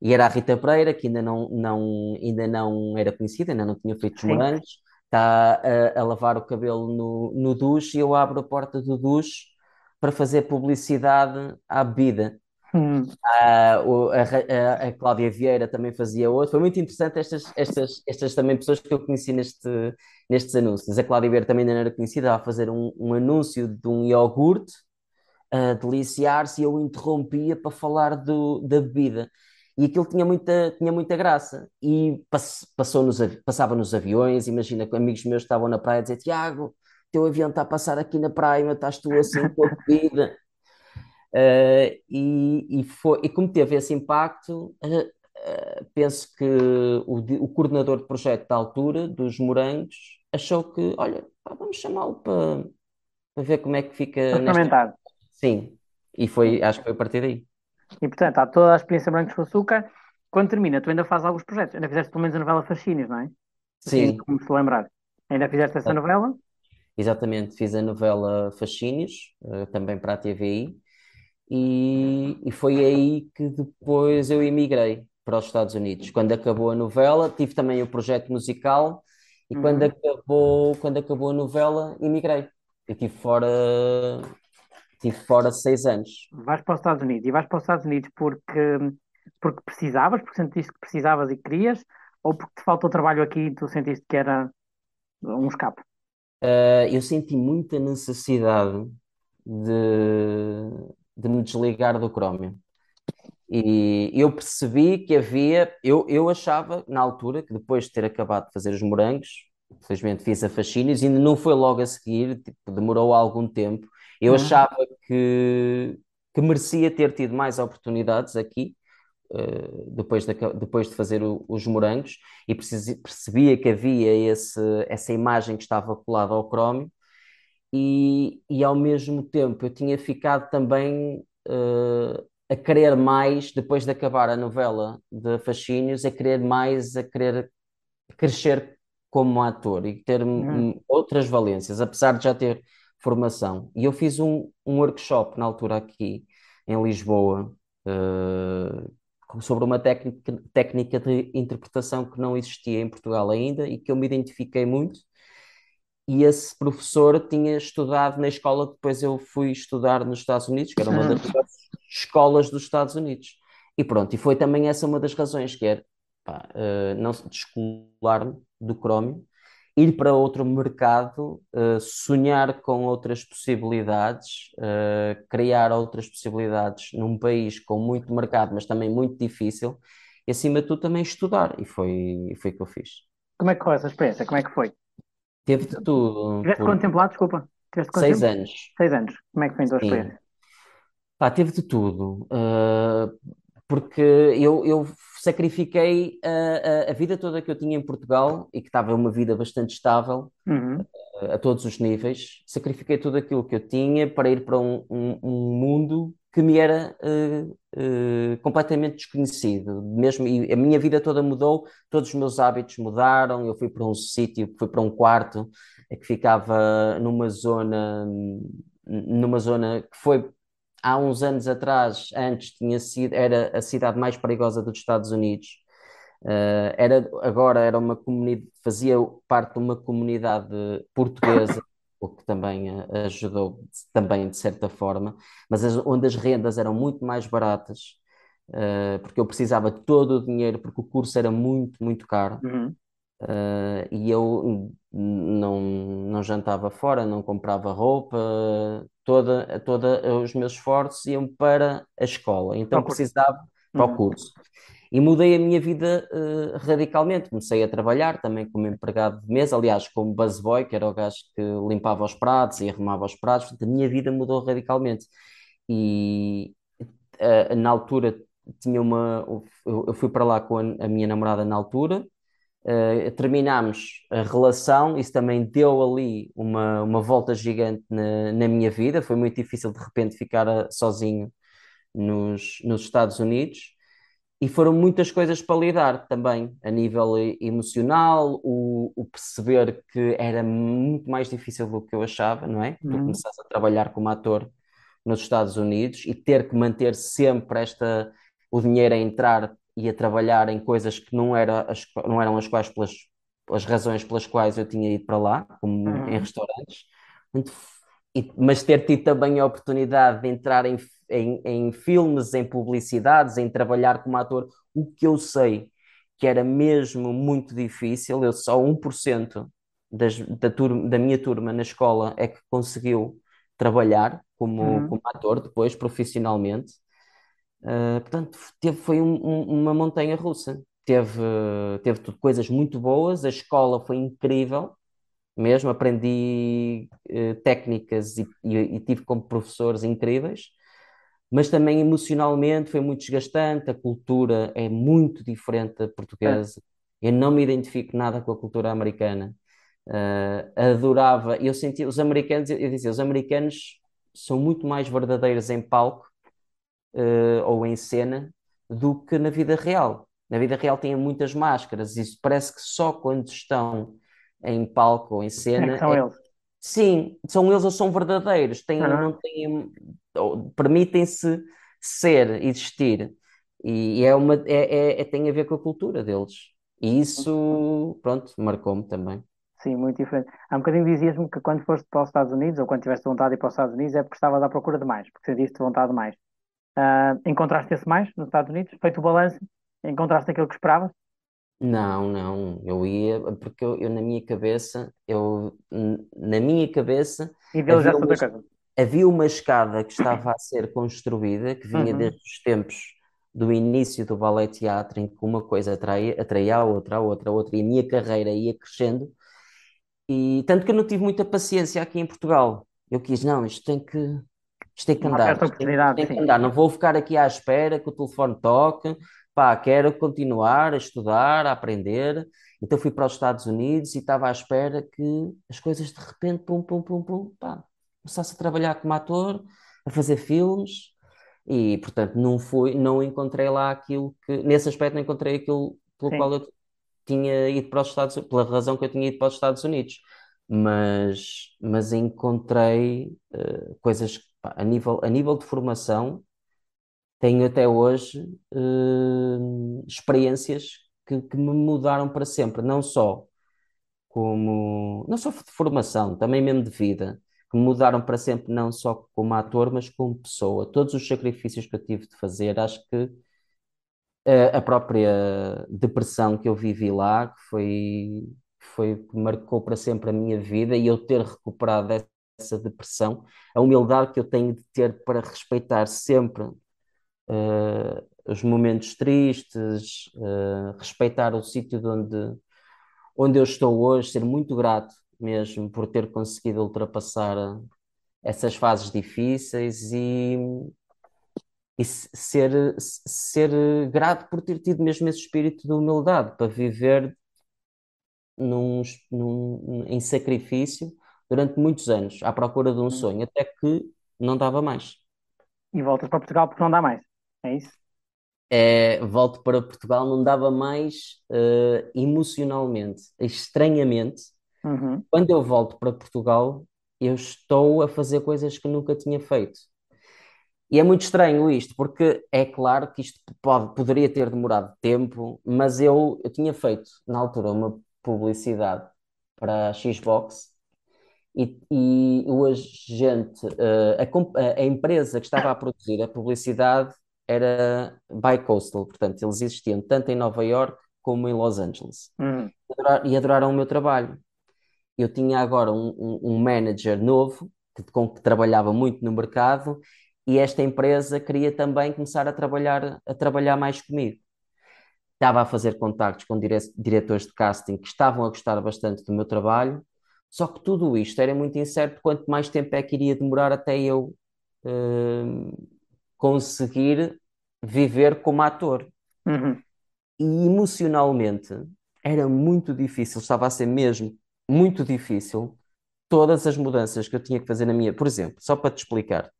e era a Rita Pereira, que ainda não, não, ainda não era conhecida, ainda não tinha feito os morangos, está a, a, lavar o cabelo no, no duche e eu abro a porta do duche para fazer publicidade à bebida. Hum. A, a, a, Cláudia Vieira também fazia outro. Foi muito interessante estas, estas, estas também pessoas que eu conheci neste, nestes anúncios. A Cláudia Vieira também não era conhecida, a fazer um, um anúncio de um iogurte a deliciar-se e eu interrompia para falar do, da bebida. E aquilo tinha muita, tinha muita graça. E passou nos, passava nos aviões. Imagina que amigos meus estavam na praia a dizer: Tiago, teu avião está a passar aqui na praia, mas estás tu assim com a [LAUGHS] vida. Uh, e, e, foi, e como teve esse impacto, uh, uh, penso que o, o, coordenador de projeto da altura, dos Morangos, achou que, olha, pá, vamos chamá-lo para, para ver como é que fica. Nesta... Sim, e foi, acho que foi a partir daí. E portanto, há toda a experiência Brancos com Açúcar. Quando termina, tu ainda fazes alguns projetos. Ainda fizeste pelo menos a novela Fascínios, não é? Sim. como se lembrar. Ainda fizeste essa novela? Exatamente, fiz a novela Fascínios, também para a TVI e, e foi aí que depois eu emigrei para os Estados Unidos. Quando acabou a novela, tive também o projeto musical e uhum. quando acabou, quando acabou a novela, emigrei. Eu estive fora, tive fora seis anos. Vais para os Estados Unidos e vais para os Estados Unidos porque, porque precisavas, porque sentiste que precisavas e querias, ou porque te faltou trabalho aqui e tu sentiste que era um escape? Uh, eu senti muita necessidade de, de me desligar do Chromium. E eu percebi que havia, eu, eu achava na altura que depois de ter acabado de fazer os morangos, felizmente fiz a Fascínios, ainda não foi logo a seguir, tipo, demorou algum tempo. Eu uhum. achava que, que merecia ter tido mais oportunidades aqui, uh, depois, de, depois de fazer o, os morangos, e percebia que havia esse, essa imagem que estava colada ao Chrome e, e ao mesmo tempo eu tinha ficado também uh, a querer mais, depois de acabar a novela de Fascínios, a querer mais, a querer crescer como ator e ter uhum. outras valências, apesar de já ter formação. E eu fiz um, um workshop na altura aqui em Lisboa uh, sobre uma técnica, técnica de interpretação que não existia em Portugal ainda e que eu me identifiquei muito e esse professor tinha estudado na escola que depois eu fui estudar nos Estados Unidos, que era uma das escolas dos Estados Unidos. E pronto, e foi também essa uma das razões, que era pá, uh, não descolar-me do Chrome, ir para outro mercado, uh, sonhar com outras possibilidades, uh, criar outras possibilidades num país com muito mercado, mas também muito difícil, e acima de tudo também estudar, e foi, foi o que eu fiz. Como é que foi essa experiência? Como é que foi? Teve de tudo. Tiveste por... quanto Desculpa. Tiveste quanto Seis anos. Seis anos. Como é que foi a tua experiência? Pá, teve de tudo. Uh, porque eu, eu sacrifiquei a, a, a, vida toda que eu tinha em Portugal e que estava uma vida bastante estável uhum. a, a, todos os níveis. Sacrifiquei tudo aquilo que eu tinha para ir para um, um, um mundo que me era uh, uh, completamente desconhecido. Mesmo, e a minha vida toda mudou, todos os meus hábitos mudaram. Eu fui para um sítio, fui para um quarto que ficava numa zona, numa zona que foi há uns anos atrás, antes tinha sido, era a cidade mais perigosa dos Estados Unidos. Uh, era, agora era uma comunidade, fazia parte de uma comunidade portuguesa o que também eh, ajudou também de certa forma, mas as, onde as rendas eram muito mais baratas, uh, porque eu precisava de todo o dinheiro, porque o curso era muito, muito caro, uhum. Uh, e eu não, não jantava fora, não comprava roupa, toda, toda os meus esforços iam para a escola, então precisava para o uhum. curso e mudei a minha vida uh, radicalmente. Comecei a trabalhar também como empregado de mesa, aliás, como busboy, que era o gajo que limpava os pratos e arrumava os pratos. A minha vida mudou radicalmente. E uh, na altura tinha uma. Eu fui para lá com a, a minha namorada na altura. Uh, terminámos a relação, isso também deu ali uma, uma volta gigante na, na minha vida. Foi muito difícil de repente ficar sozinho nos, nos Estados Unidos e foram muitas coisas para lidar também, a nível emocional, o, o, perceber que era muito mais difícil do que eu achava, não é? Uhum. Tu começaste a trabalhar como ator nos Estados Unidos e ter que manter sempre esta, o dinheiro a entrar e a trabalhar em coisas que não, era as, não eram as quais pelas as razões pelas quais eu tinha ido para lá, como uhum. em restaurantes, mas ter tido também a oportunidade de entrar em em, em filmes, em publicidades, em trabalhar como ator, o que eu sei que era mesmo muito difícil, eu só 1% das, da, turma, da minha turma na escola é que conseguiu trabalhar como, uhum. como ator depois, profissionalmente. Uh, portanto, teve, foi um, um, uma montanha russa. Teve, teve tudo, coisas muito boas, a escola foi incrível, mesmo aprendi uh, técnicas e, e, e, tive como professores incríveis, mas também emocionalmente foi muito desgastante, a cultura é muito diferente da portuguesa, é. eu não me identifico nada com a cultura americana. Uh, adorava, eu sentia, os americanos, eu dizia, os americanos são muito mais verdadeiros em palco uh, ou em cena do que na vida real. Na vida real têm muitas máscaras, isso parece que só quando estão em palco ou em cena. É são é... eles. Sim, são eles ou são verdadeiros, têm, uhum. não têm, permitem-se ser, existir. E, e é uma, é, é, é, tem a ver com a cultura deles. E isso, pronto, marcou-me também. Sim, muito diferente. Há um bocadinho dizias-me que quando foste para os Estados Unidos, ou quando tiveste vontade de ir para os Estados Unidos, é porque estavas à procura de mais, porque sentiste vontade de mais. Uh, encontraste esse mais nos Estados Unidos? Feito o balanço, encontraste aquilo que esperavas? Não, não, eu ia, porque eu, eu na minha cabeça, eu, na minha cabeça, havia uma, coisa. havia uma escada que estava a ser construída, que vinha Uhum. desde os tempos do início do ballet teatro, em que uma coisa atraía, atraía a outra, a outra, a outra, e a minha carreira ia crescendo, e tanto que eu não tive muita paciência aqui em Portugal. Eu quis, não, isto tem que, isto tem que andar, tem, tem que andar, não vou ficar aqui à espera que o telefone toque, pá, quero continuar a estudar, a aprender. Então fui para os Estados Unidos e estava à espera que as coisas de repente, pum, pum, pum, pum, pá, começasse a trabalhar como ator, a fazer filmes. E, portanto, não fui, não encontrei lá aquilo que, nesse aspecto, não encontrei aquilo pelo Sim. qual eu tinha ido para os Estados Unidos, pela razão que eu tinha ido para os Estados Unidos. Mas, mas encontrei eh, coisas a nível, a nível de formação, tenho até hoje eh, experiências que, que me mudaram para sempre, não só como, não só de formação, também mesmo de vida, que me mudaram para sempre, não só como ator, mas como pessoa. Todos os sacrifícios que eu tive de fazer, acho que a, a própria depressão que eu vivi lá, que foi, foi que marcou para sempre a minha vida, e eu ter recuperado dessa depressão, a humildade que eu tenho de ter para respeitar sempre uh, os momentos tristes, uh, respeitar o sítio de onde, onde eu estou hoje, ser muito grato mesmo por ter conseguido ultrapassar essas fases difíceis e, e ser, ser grato por ter tido mesmo esse espírito de humildade para viver num, num, em sacrifício durante muitos anos, à procura de um sonho, até que não dava mais. E voltas para Portugal porque não dá mais. É isso? É, volto para Portugal, não dava mais uh, emocionalmente, estranhamente. Uhum. Quando eu volto para Portugal, eu estou a fazer coisas que nunca tinha feito. E é muito estranho isto, porque é claro que isto pode, poderia ter demorado tempo, mas eu, eu tinha feito, na altura, uma publicidade para a Xbox e, e o agente, uh, a, a, empresa que estava a produzir a publicidade era Bicoastal, portanto, eles existiam tanto em Nova York como em Los Angeles. Uhum. E adoraram o meu trabalho. Eu tinha agora um, um, um manager novo, que, com que trabalhava muito no mercado, e esta empresa queria também começar a trabalhar, a trabalhar mais comigo. Estava a fazer contactos com dire diretores de casting que estavam a gostar bastante do meu trabalho, só que tudo isto era muito incerto quanto mais tempo é que iria demorar até eu uh, conseguir viver como ator. Uhum. E emocionalmente era muito difícil, estava a ser mesmo muito difícil todas as mudanças que eu tinha que fazer na minha. Por exemplo, só para te explicar,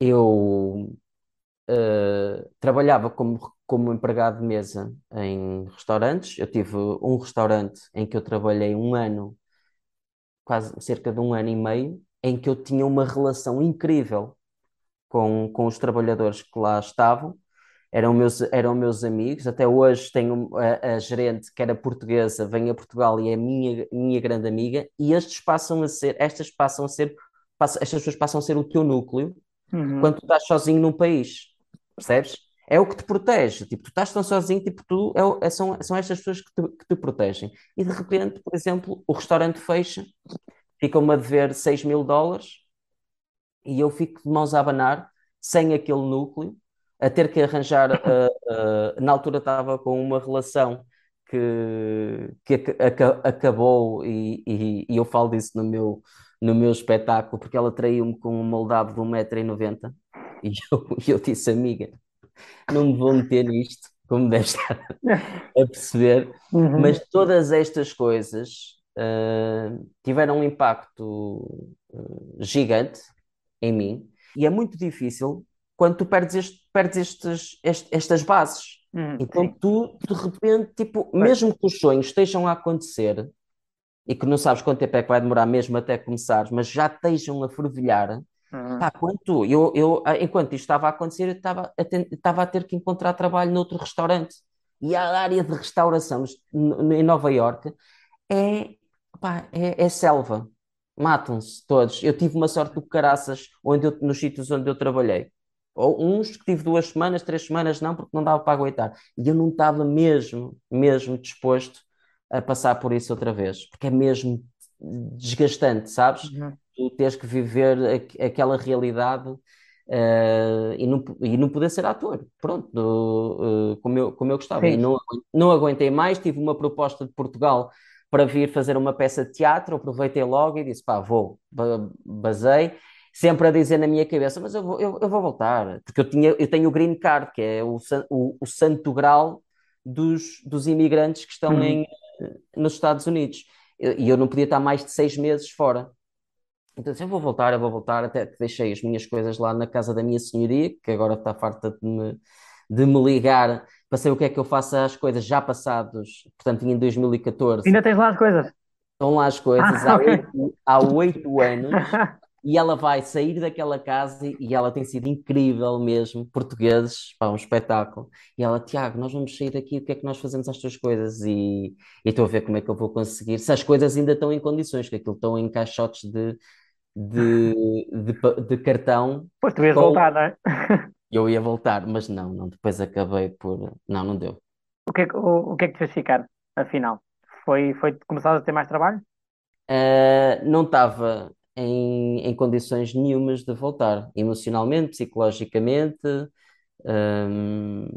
eu uh, trabalhava como, como empregado de mesa em restaurantes. Eu tive um restaurante em que eu trabalhei um ano, quase cerca de um ano e meio, em que eu tinha uma relação incrível com, com os trabalhadores que lá estavam. Eram meus, eram meus amigos, até hoje tenho a, a gerente que era portuguesa, vem a Portugal e é minha, minha grande amiga, e estes passam a ser, estas passam a ser, passam, estas pessoas passam a ser o teu núcleo Uhum. quando tu estás sozinho num país, percebes? É o que te protege, tipo, tu estás tão sozinho, tipo, tu, é, é, são, são estas pessoas que te, que te protegem. E de repente, por exemplo, o restaurante fecha, ficam-me a dever 6 mil dólares e eu fico de mãos a abanar, sem aquele núcleo, a ter que arranjar. uh, [COUGHS] uh, na altura estava com uma relação que, que ac- aca- acabou, e, e, e eu falo disso no meu, no meu espetáculo, porque ela traiu-me com um moldado de 1,90m. E [LAUGHS] eu, eu disse, amiga, não me vou meter nisto, como deve estar a perceber, Uhum. mas todas estas coisas uh, tiveram um impacto uh, gigante em mim, e é muito difícil quando tu perdes, este- perdes estes, est- estas bases. Uhum. Então tu, de repente, tipo, mesmo que os sonhos estejam a acontecer e que não sabes quanto tempo é que vai demorar mesmo até começares, mas já estejam a fervilhar, Uhum. pá, quando tu, eu, eu, ah, enquanto isto estava a acontecer, eu estava a, ten- estava a ter que encontrar trabalho noutro restaurante. E a área de restauração em Nova Iorque é, pá, é, é selva. Matam-se todos. Eu tive uma sorte do caraças onde eu, nos sítios onde eu trabalhei. Ou uns que tive duas semanas, três semanas, não, porque não dava para aguentar. E eu não estava mesmo, mesmo disposto a passar por isso outra vez, porque é mesmo desgastante, sabes? Uhum. Tu tens que viver aqu- aquela realidade eh, e não, e não poder ser ator, pronto, do- eh, como eu, como eu gostava. E não, não aguentei mais, tive uma proposta de Portugal para vir fazer uma peça de teatro, aproveitei logo e disse, pá, vou, Ba- basei, sempre a dizer na minha cabeça, mas eu vou, eu, eu vou voltar, porque eu tinha, eu tenho o Green Card, que é o, o, o santo grau dos, dos imigrantes que estão Uhum. em, nos Estados Unidos. E eu não podia estar mais de seis meses fora. Então, eu vou voltar, eu vou voltar, até que deixei as minhas coisas lá na casa da minha senhoria, que agora está farta de me, de me ligar para saber o que é que eu faço às coisas já passados, portanto, em 2014. Ainda tens lá as coisas. Estão lá as coisas Ah, há oito, há oito anos [LAUGHS] e ela vai sair daquela casa e e ela tem sido incrível mesmo, portugueses, pá, um espetáculo. E ela, Tiago, nós vamos sair daqui, o que é que nós fazemos às tuas coisas? E, e estou a ver como é que eu vou conseguir, se as coisas ainda estão em condições, que aquilo estão em caixotes de, de, de, de cartão, Pois tu ias com- voltar, não é? eu ia voltar, mas não, não, depois acabei por, não, não deu. O que é que, o, o que é que te fez ficar, afinal? Foi, foi começar a ter mais trabalho? Uh, não estava em, em condições nenhumas de voltar, emocionalmente, psicologicamente, um,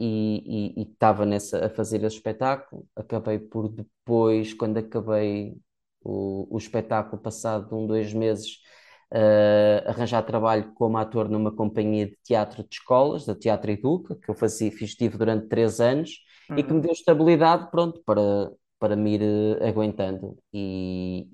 e estava nessa a fazer esse espetáculo. Acabei por depois, quando acabei o, o espetáculo, passado um, dois meses, uh, arranjar trabalho como ator numa companhia de teatro de escolas, da Teatro Educa, que eu fazia, fiz, estive durante três anos e que me Uhum. deu estabilidade, pronto, para, para me ir eh, aguentando. E,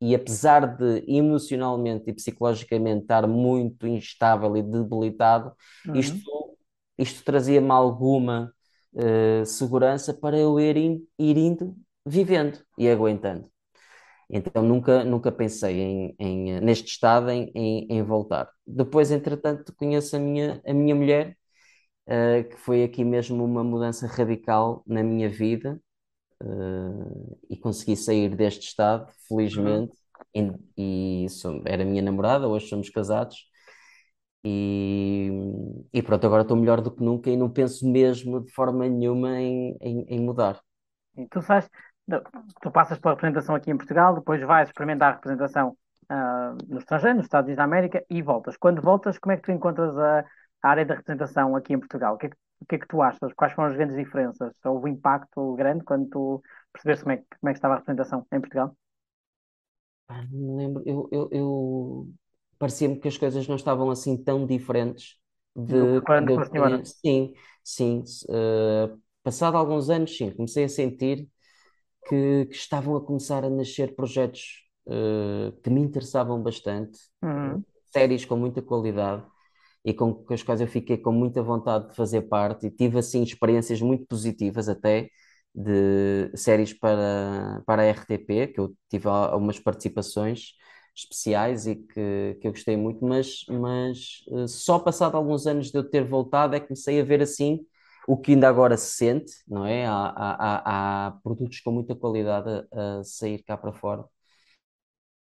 e, e apesar de emocionalmente e psicologicamente estar muito instável e debilitado, Uhum. isto, isto trazia-me alguma eh, segurança para eu ir, in- ir indo, vivendo e aguentando. Então nunca, nunca pensei em, em, neste estado em, em, em voltar. Depois, entretanto, conheço a minha, a minha mulher, eh, que foi aqui mesmo uma mudança radical na minha vida, eh, e consegui sair deste estado, felizmente, e, e sou- era a minha namorada, hoje somos casados, e, e pronto, agora estou melhor do que nunca e não penso mesmo de forma nenhuma em, em, em mudar. Tu sais, tu passas pela representação aqui em Portugal, depois vais experimentar a representação ah, no estrangeiro, nos Estados Unidos da América, e voltas. Quando voltas, como é que tu encontras a, a área da representação aqui em Portugal? O que é que, o que é que tu achas? Quais foram as grandes diferenças? Houve impacto grande quando tu percebeste como é que, como é que estava a representação em Portugal? Pá, não me lembro, eu, eu, eu- parecia-me que as coisas não estavam assim tão diferentes de quando eu tinha. Sim, sim. eh, passado alguns anos, sim, comecei a sentir que, que estavam a começar a nascer projetos eh, que me interessavam bastante, Uhum. séries com muita qualidade e com, com as quais eu fiquei com muita vontade de fazer parte e tive assim experiências muito positivas até de séries para, para a RTP, que eu tive al- algumas participações especiais e que, que eu gostei muito, mas, mas eh, só passado alguns anos de eu ter voltado é que comecei a ver assim o que ainda agora se sente, não é? Há, há, há, produtos com muita qualidade a, a sair cá para fora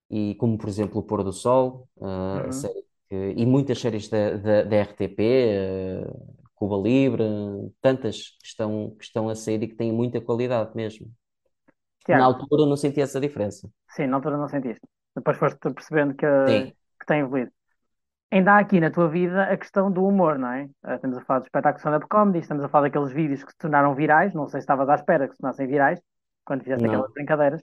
e como por exemplo o Pôr do Sol, uh, Uhum. que- e muitas séries da, da, da RTP, uh, Cuba Libre, tantas que estão, que estão a sair e que têm muita qualidade mesmo. Na Tiago, altura não senti essa diferença. sim, na altura não sentiste. Depois foste percebendo que, Sim, que tem evoluído. Ainda há aqui na tua vida a questão do humor, não é? Uh, estamos a falar do espetáculo stand-up comedy, estamos a falar daqueles vídeos que se tornaram virais, não sei se estavas à espera que se tornassem virais, quando fizeste Não. aquelas brincadeiras.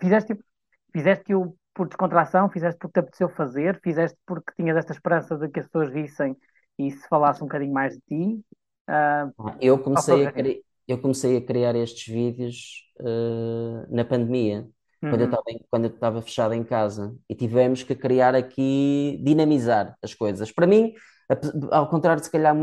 Fizeste, tipo, fizeste-o por descontração, fizeste porque te apeteceu fazer, fizeste porque tinhas esta esperança de que as pessoas vissem e se falasse um bocadinho mais de ti. Uh, Ah, Eu comecei a, eu comecei a criar estes vídeos eh, na pandemia, quando eu uhum. estava quando eu estava fechado em casa, e tivemos que criar aqui, dinamizar as coisas. Para mim, ao contrário, se calhar,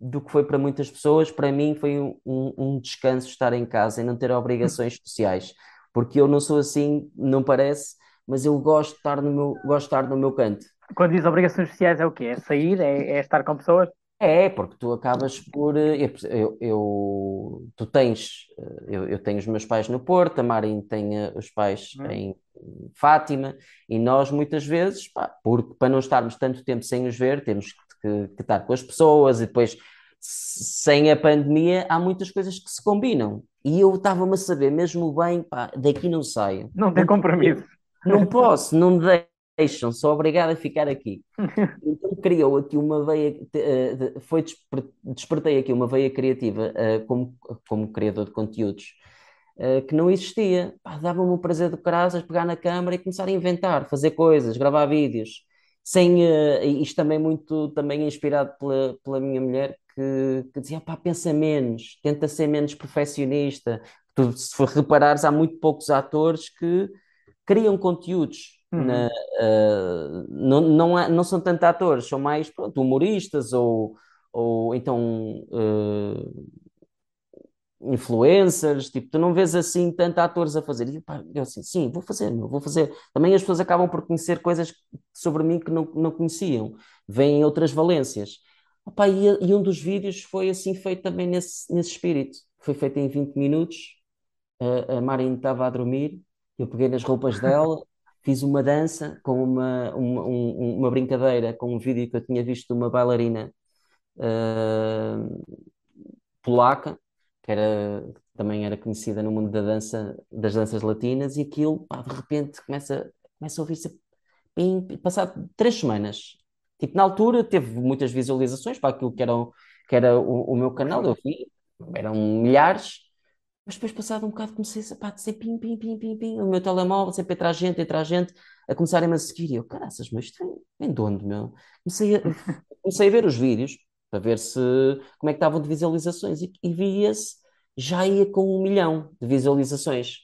do que foi para muitas pessoas, para mim foi um, um- descanso estar em casa e não ter obrigações sociais, porque eu não sou assim, não parece, mas eu gosto de estar no meu, gosto de estar no meu canto. Quando diz obrigações sociais é o quê? É sair? É, é estar com pessoas? É, porque tu acabas por. eh, Eu, eu- tu tens. eh, Eu, eu tenho os meus pais no Porto, a Marin tem eh, os pais Uhum. em Fátima, e nós muitas vezes, pá, porque para não estarmos tanto tempo sem os ver, temos que, que estar com as pessoas, e depois, sem a pandemia, há muitas coisas que se combinam. E eu estava-me a saber, mesmo bem, pá, daqui não saio. Não tem compromisso. não posso, não me deixam, sou obrigado a ficar aqui. [LAUGHS] Então criou aqui uma veia, eh, foi desper- despertei aqui uma veia criativa eh, como, como criador de conteúdos eh, que não existia. Dava-me o prazer de caraças pegar na câmara e começar a inventar, fazer coisas, gravar vídeos. Sem, isto também muito também inspirado pela, pela minha mulher que, que dizia, pá, pensa menos, tenta ser menos perfeccionista. Tu, se for reparares, há muito poucos atores que criam conteúdos na, Uhum. Uh, não, não, é- não são tanto atores, são mais pronto, humoristas ou, ou então uh, influencers, tipo, tu não vês assim tanto atores a fazer. E, pá, eu assim, sim, vou fazer, vou fazer. Também as pessoas acabam por conhecer coisas sobre mim que não, não conheciam, vêm outras valências. Opa, e, e um dos vídeos foi assim feito também nesse, nesse espírito. Foi feito em 20 minutos, a, a Marin estava a dormir, eu peguei nas roupas [LAUGHS] dela, fiz uma dança com uma, uma, um- uma brincadeira com um vídeo que eu tinha visto de uma bailarina uh, polaca, que era, também era conhecida no mundo da dança, das danças latinas, e aquilo, pá, de repente, começa, começa a ouvir-se passado três semanas. Tipo, na altura teve muitas visualizações para aquilo que era, o- que era o, o meu canal, eu vi, eram milhares, mas depois, passado um bocado, comecei a dizer pim, pim, pim, pim, pim, o meu telemóvel, sempre entra gente, entra gente, a começarem-me a seguir. E eu, caraças, mas isto vem, vem de onde, meu? Comecei a, [LAUGHS] comecei a ver os vídeos para ver se como é que estavam de visualizações e, e via-se, já ia com um milhão de visualizações,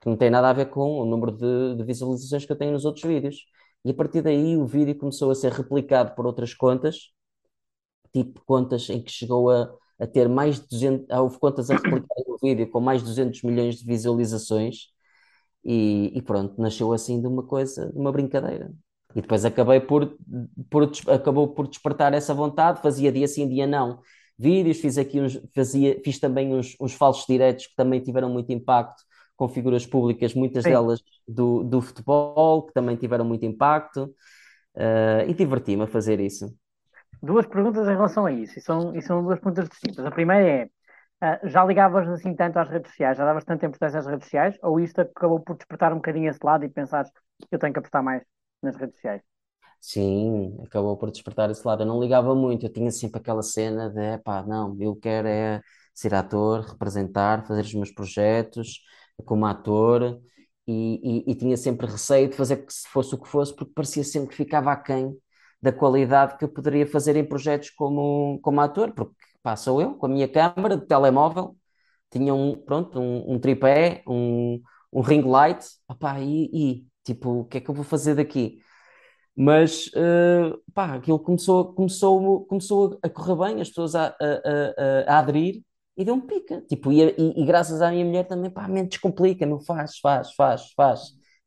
que não tem nada a ver com o número de, de visualizações que eu tenho nos outros vídeos. E a partir daí o vídeo começou a ser replicado por outras contas, tipo contas em que chegou a, a ter mais de 200, ah, houve contas a replicar o vídeo com mais de 200 milhões de visualizações e, e pronto, nasceu assim de uma coisa, de uma brincadeira. E depois acabei por, por, acabou por despertar essa vontade, fazia dia sim, dia não. Vídeos, fiz aqui uns, fazia, fiz também uns, uns falsos diretos que também tiveram muito impacto com figuras públicas, muitas Sim. delas do, do futebol, que também tiveram muito impacto, eh, e diverti-me a fazer isso. Duas perguntas em relação a isso, e são, e são duas perguntas distintas. A primeira é: ah, já ligavas assim tanto às redes sociais, já davas tanta importância às redes sociais, ou isto acabou por despertar um bocadinho esse lado e pensares eu tenho que apostar mais nas redes sociais? Sim, acabou por despertar esse lado. Eu não ligava muito, eu tinha sempre aquela cena de, pá, não, eu quero é ser ator, representar, fazer os meus projetos como ator e, e, e tinha sempre receio de fazer que se fosse o que fosse, porque parecia sempre que ficava aquém da qualidade que eu poderia fazer em projetos como, como ator, porque pá, sou eu, com a minha câmara de telemóvel, tinha um, pronto, um, um tripé, um, um ring light, opá, e, e tipo, o que é que eu vou fazer daqui? Mas, eh, pá, aquilo começou, começou, começou a correr bem, as pessoas a, a, a, a aderir e deu um pica. Tipo, e, e, e graças à minha mulher também, pá, mente descomplica, não faz, faz, faz, faz.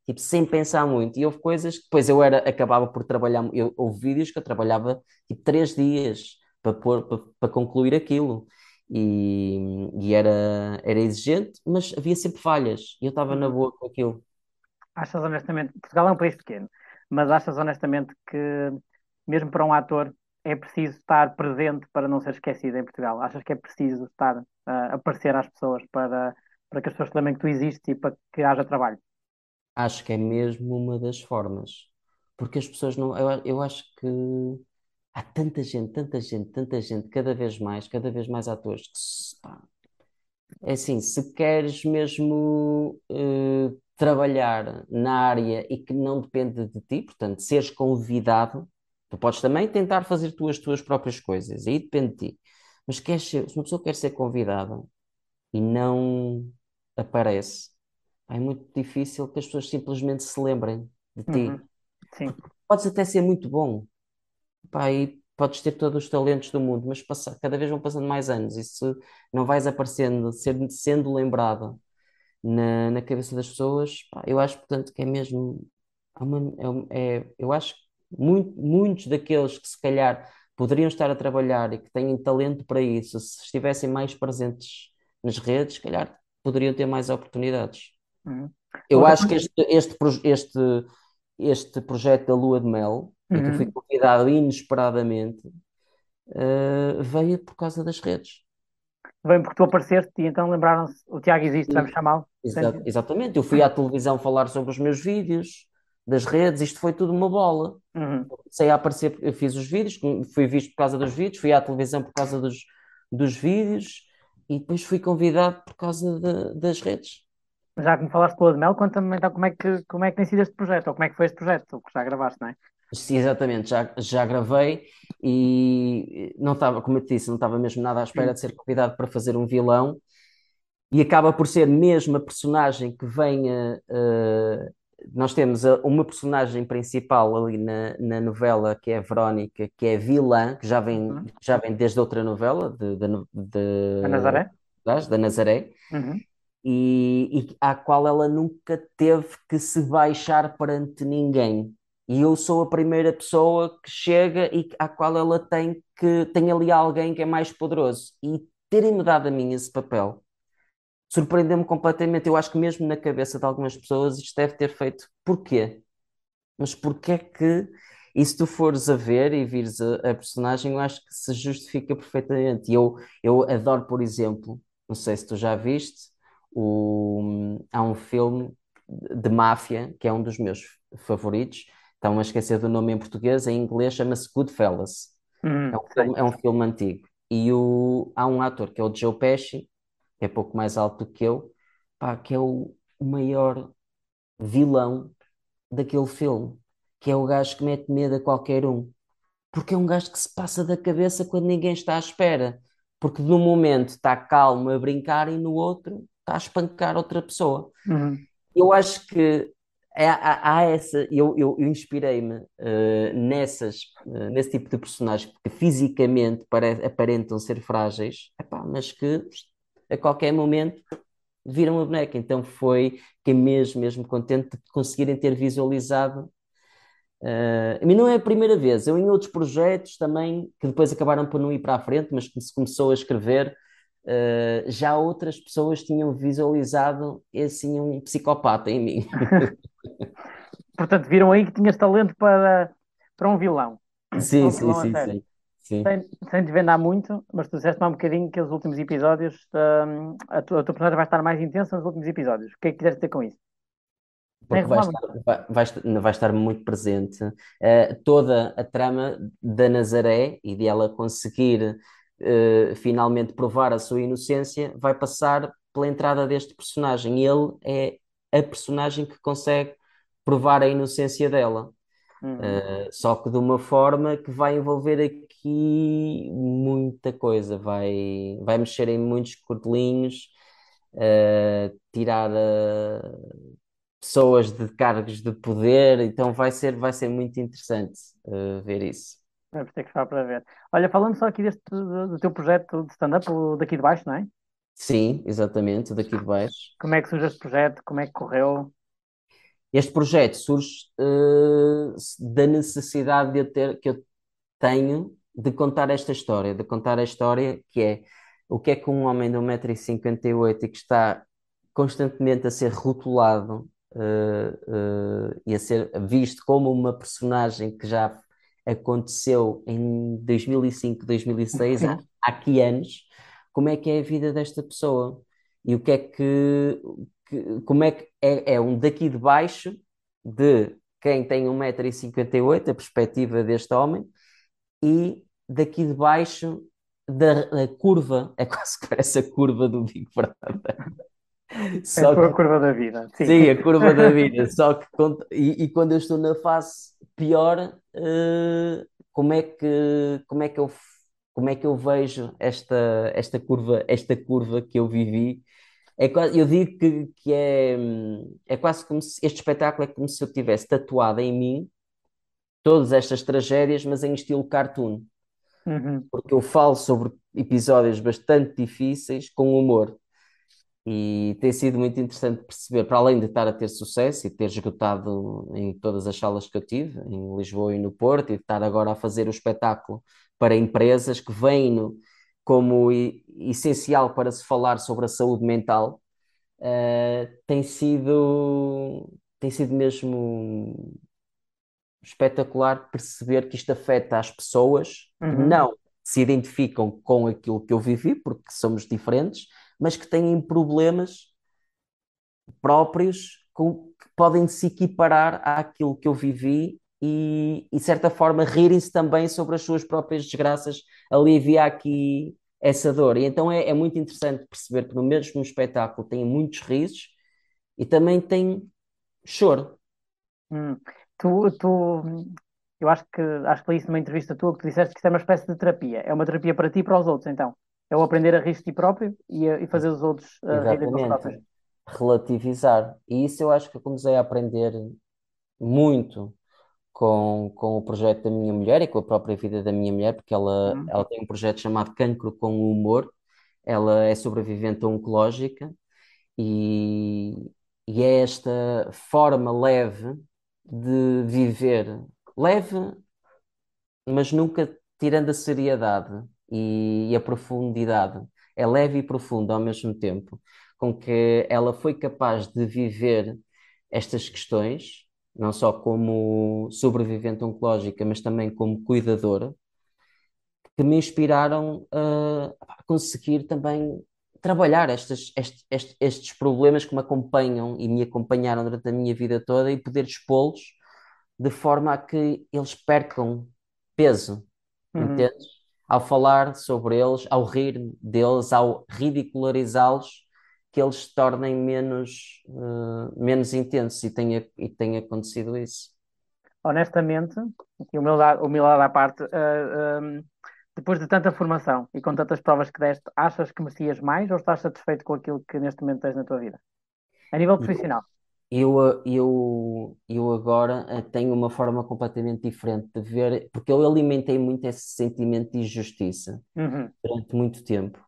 Tipo, sem pensar muito. E houve coisas que depois eu era, acabava por trabalhar, eu, houve vídeos que eu trabalhava tipo três dias para, pôr, para, para concluir aquilo. E, e era, era exigente, mas havia sempre falhas. E eu estava na boa com aquilo. Achas honestamente, Portugal é um país pequeno, mas achas honestamente que, mesmo para um ator, é preciso estar presente para não ser esquecido em Portugal? Achas que é preciso estar a aparecer às pessoas para, para que as pessoas lembrem que tu existes e para que haja trabalho? Acho que é mesmo uma das formas. porque as pessoas não. Eu, eu acho que há tanta gente, tanta gente, tanta gente, cada vez mais, cada vez mais atores que pá, é assim, se queres mesmo eh, trabalhar na área e que não depende de ti, portanto, seres convidado, tu podes também tentar fazer tu as tuas próprias coisas, aí depende de ti. Mas queres ser- se uma pessoa quer ser convidada e não aparece, é muito difícil que as pessoas simplesmente se lembrem de ti. Uhum. Sim. Podes até ser muito bom, pá, e podes ter todos os talentos do mundo, mas passa- cada vez vão passando mais anos e se não vais aparecendo, ser- sendo lembrado na, na cabeça das pessoas, pá, eu acho, portanto, que é mesmo, é uma- é um- é- eu acho que muito- muitos daqueles que se calhar poderiam estar a trabalhar e que têm talento para isso, se estivessem mais presentes nas redes, se calhar poderiam ter mais oportunidades. Uhum. Eu Outra acho que este, este, este, este projeto da Lua de Mel, em que eu fui Uhum. convidado inesperadamente, eh, veio por causa das redes. Bem, porque tu apareceste e então lembraram-se, o Tiago existe, vamos chamá-lo. Exa- exatamente, eu fui à televisão falar sobre os meus vídeos, das redes, isto foi tudo uma bola. uhum. Comecei a aparecer, eu fiz os vídeos, fui visto por causa dos vídeos, fui à televisão por causa dos, dos vídeos e depois fui convidado por causa de- das redes. Já que me falaste de Lua de Mel, conta-me então como é que, como é que tem sido este projeto, ou como é que foi este projeto, o que já gravaste, não é? Sim, exatamente, já, já gravei e não estava, como eu te disse, não estava mesmo nada à espera de ser convidado para fazer um vilão e acaba por ser mesmo a personagem que venha. eh, nós temos a- uma personagem principal ali na, na novela que é a Verónica, que é vilã, que já vem, Uhum. já vem desde outra novela, de, de, de- A Nazaré? da Nazaré, Uhum. E, e à qual ela nunca teve que se baixar perante ninguém. E eu sou a primeira pessoa que chega e à qual ela tem que tem ali alguém que é mais poderoso. E terem-me dado a mim esse papel surpreendeu-me completamente. Eu acho que mesmo na cabeça de algumas pessoas isto deve ter feito. Porquê? Mas porquê é que, e se tu fores a ver e vires a, a personagem, eu acho que se justifica perfeitamente. E eu, eu adoro, por exemplo, não sei se tu já viste, o, há um filme de máfia que é um dos meus favoritos. Estão a esquecer do nome em português, em inglês chama-se Goodfellas. Uhum. É um filme, é um filme antigo. E o, há um ator que é o Joe Pesci, que é pouco mais alto do que eu, pá, que é o maior vilão daquele filme, que é o gajo que mete medo a qualquer um, porque é um gajo que se passa da cabeça quando ninguém está à espera, porque num momento está calmo a brincar e no outro está a espancar outra pessoa. Uhum. Eu acho que há, há- há essa, eu, eu, eu inspirei-me eh, nessas, eh, nesse tipo de personagens que fisicamente pare- aparentam ser frágeis, epá, mas que a qualquer momento viram uma boneca. Então foi que mesmo, mesmo contente de conseguirem ter visualizado. a mim não é a primeira vez, eu em outros projetos também, que depois acabaram por não ir para a frente, mas que se começou a escrever, eh, já outras pessoas tinham visualizado assim um psicopata em mim. [LAUGHS] Portanto, viram aí que tinhas talento para, para um vilão. Sim, Um sim, vilão sim, sim. Sim. Sem, sem desvendar muito, mas tu disseste-me há um bocadinho que os últimos episódios, hum, a, tua, a tua personagem vai estar mais intensa nos últimos episódios. O que é que quiseste dizer com isso? porque vai estar, vai, vai estar, vai estar muito presente. Eh, toda a trama da Nazaré e de ela conseguir eh, finalmente provar a sua inocência vai passar pela entrada deste personagem. Ele é a personagem que consegue provar a inocência dela. Uh, só que de uma forma que vai envolver aqui muita coisa, vai, vai mexer em muitos cordelinhos, uh, tirar uh, pessoas de cargos de poder, então vai ser, vai ser muito interessante ver isso. Vamos ter que esperar para ver. Olha, falando só aqui deste, do, teu projeto de stand-up, daqui de baixo, não é? Sim, exatamente, daqui de baixo. Como é que surge este projeto? Como é que correu? Este projeto surge uh, da necessidade de eu ter, que eu tenho de contar esta história, de contar a história que é o que é que um homem de 1,58m e que está constantemente a ser rotulado uh, uh, e a ser visto como uma personagem que já aconteceu em 2005, 2006, há, há aqui anos, como é que é a vida desta pessoa e o que é que, que como é que é, é um daqui de baixo de quem tem 1,58m, a perspectiva deste homem, e daqui de baixo da, da curva, é quase que parece a curva do Big Brother. Só é a curva da vida. Sim. sim, a curva da vida. Só que e, e, quando eu estou na fase pior, uh, como é que como é que eu como é que eu vejo esta esta curva esta curva que eu vivi? É, eu digo que, que é, é quase como se este espetáculo é como se eu tivesse tatuado em mim todas estas tragédias, mas em estilo cartoon. Uhum. Porque eu falo sobre episódios bastante difíceis com humor. E tem sido muito interessante perceber, para além de estar a ter sucesso e ter esgotado em todas as salas que eu tive, em Lisboa e no Porto, e de estar agora a fazer o espetáculo para empresas que vêm no, como essencial para se falar sobre a saúde mental, uh, tem sido, tem sido mesmo espetacular perceber que isto afeta as pessoas uhum. que não se identificam com aquilo que eu vivi, porque somos diferentes, mas que têm problemas próprios com, que podem se equiparar àquilo que eu vivi e, de certa forma, rirem-se também sobre as suas próprias desgraças, alivia aqui essa dor. E então é, é muito interessante perceber que no mesmo espetáculo tem muitos risos e também tem choro. Hum. Tu, tu, eu acho que acho que li isso numa entrevista tua que tu disseste que isto é uma espécie de terapia. É uma terapia para ti e para os outros, então. É o aprender a rir de ti próprio e, a, e fazer os outros uh, rirem de próprios. Relativizar. E isso eu acho que eu comecei a aprender muito com, com o projeto da minha mulher e com a própria vida da minha mulher, porque ela, uhum. ela tem um projeto chamado Cancro com o Humor. Ela é sobrevivente oncológica e, e é esta forma leve de viver, leve, mas nunca tirando a seriedade e, e a profundidade. É leve e profunda ao mesmo tempo, com que ela foi capaz de viver estas questões, não só como sobrevivente oncológica, mas também como cuidadora, que me inspiraram a conseguir também trabalhar estes, estes, estes, problemas que me acompanham e me acompanharam durante a minha vida toda e poder expô-los de forma a que eles percam peso, uhum. entendes? Ao falar sobre eles, ao rir deles, ao ridicularizá-los, que eles se tornem menos, uh, menos intensos e tenha, e tenha acontecido isso. Honestamente, e humildade, humildade à parte, uh, eh, depois de tanta formação e com tantas provas que deste, achas que merecias mais ou estás satisfeito com aquilo que neste momento tens na tua vida? A nível profissional. Eu, eu, eu agora eh, tenho uma forma completamente diferente de ver, porque eu alimentei muito esse sentimento de injustiça uhum. durante muito tempo.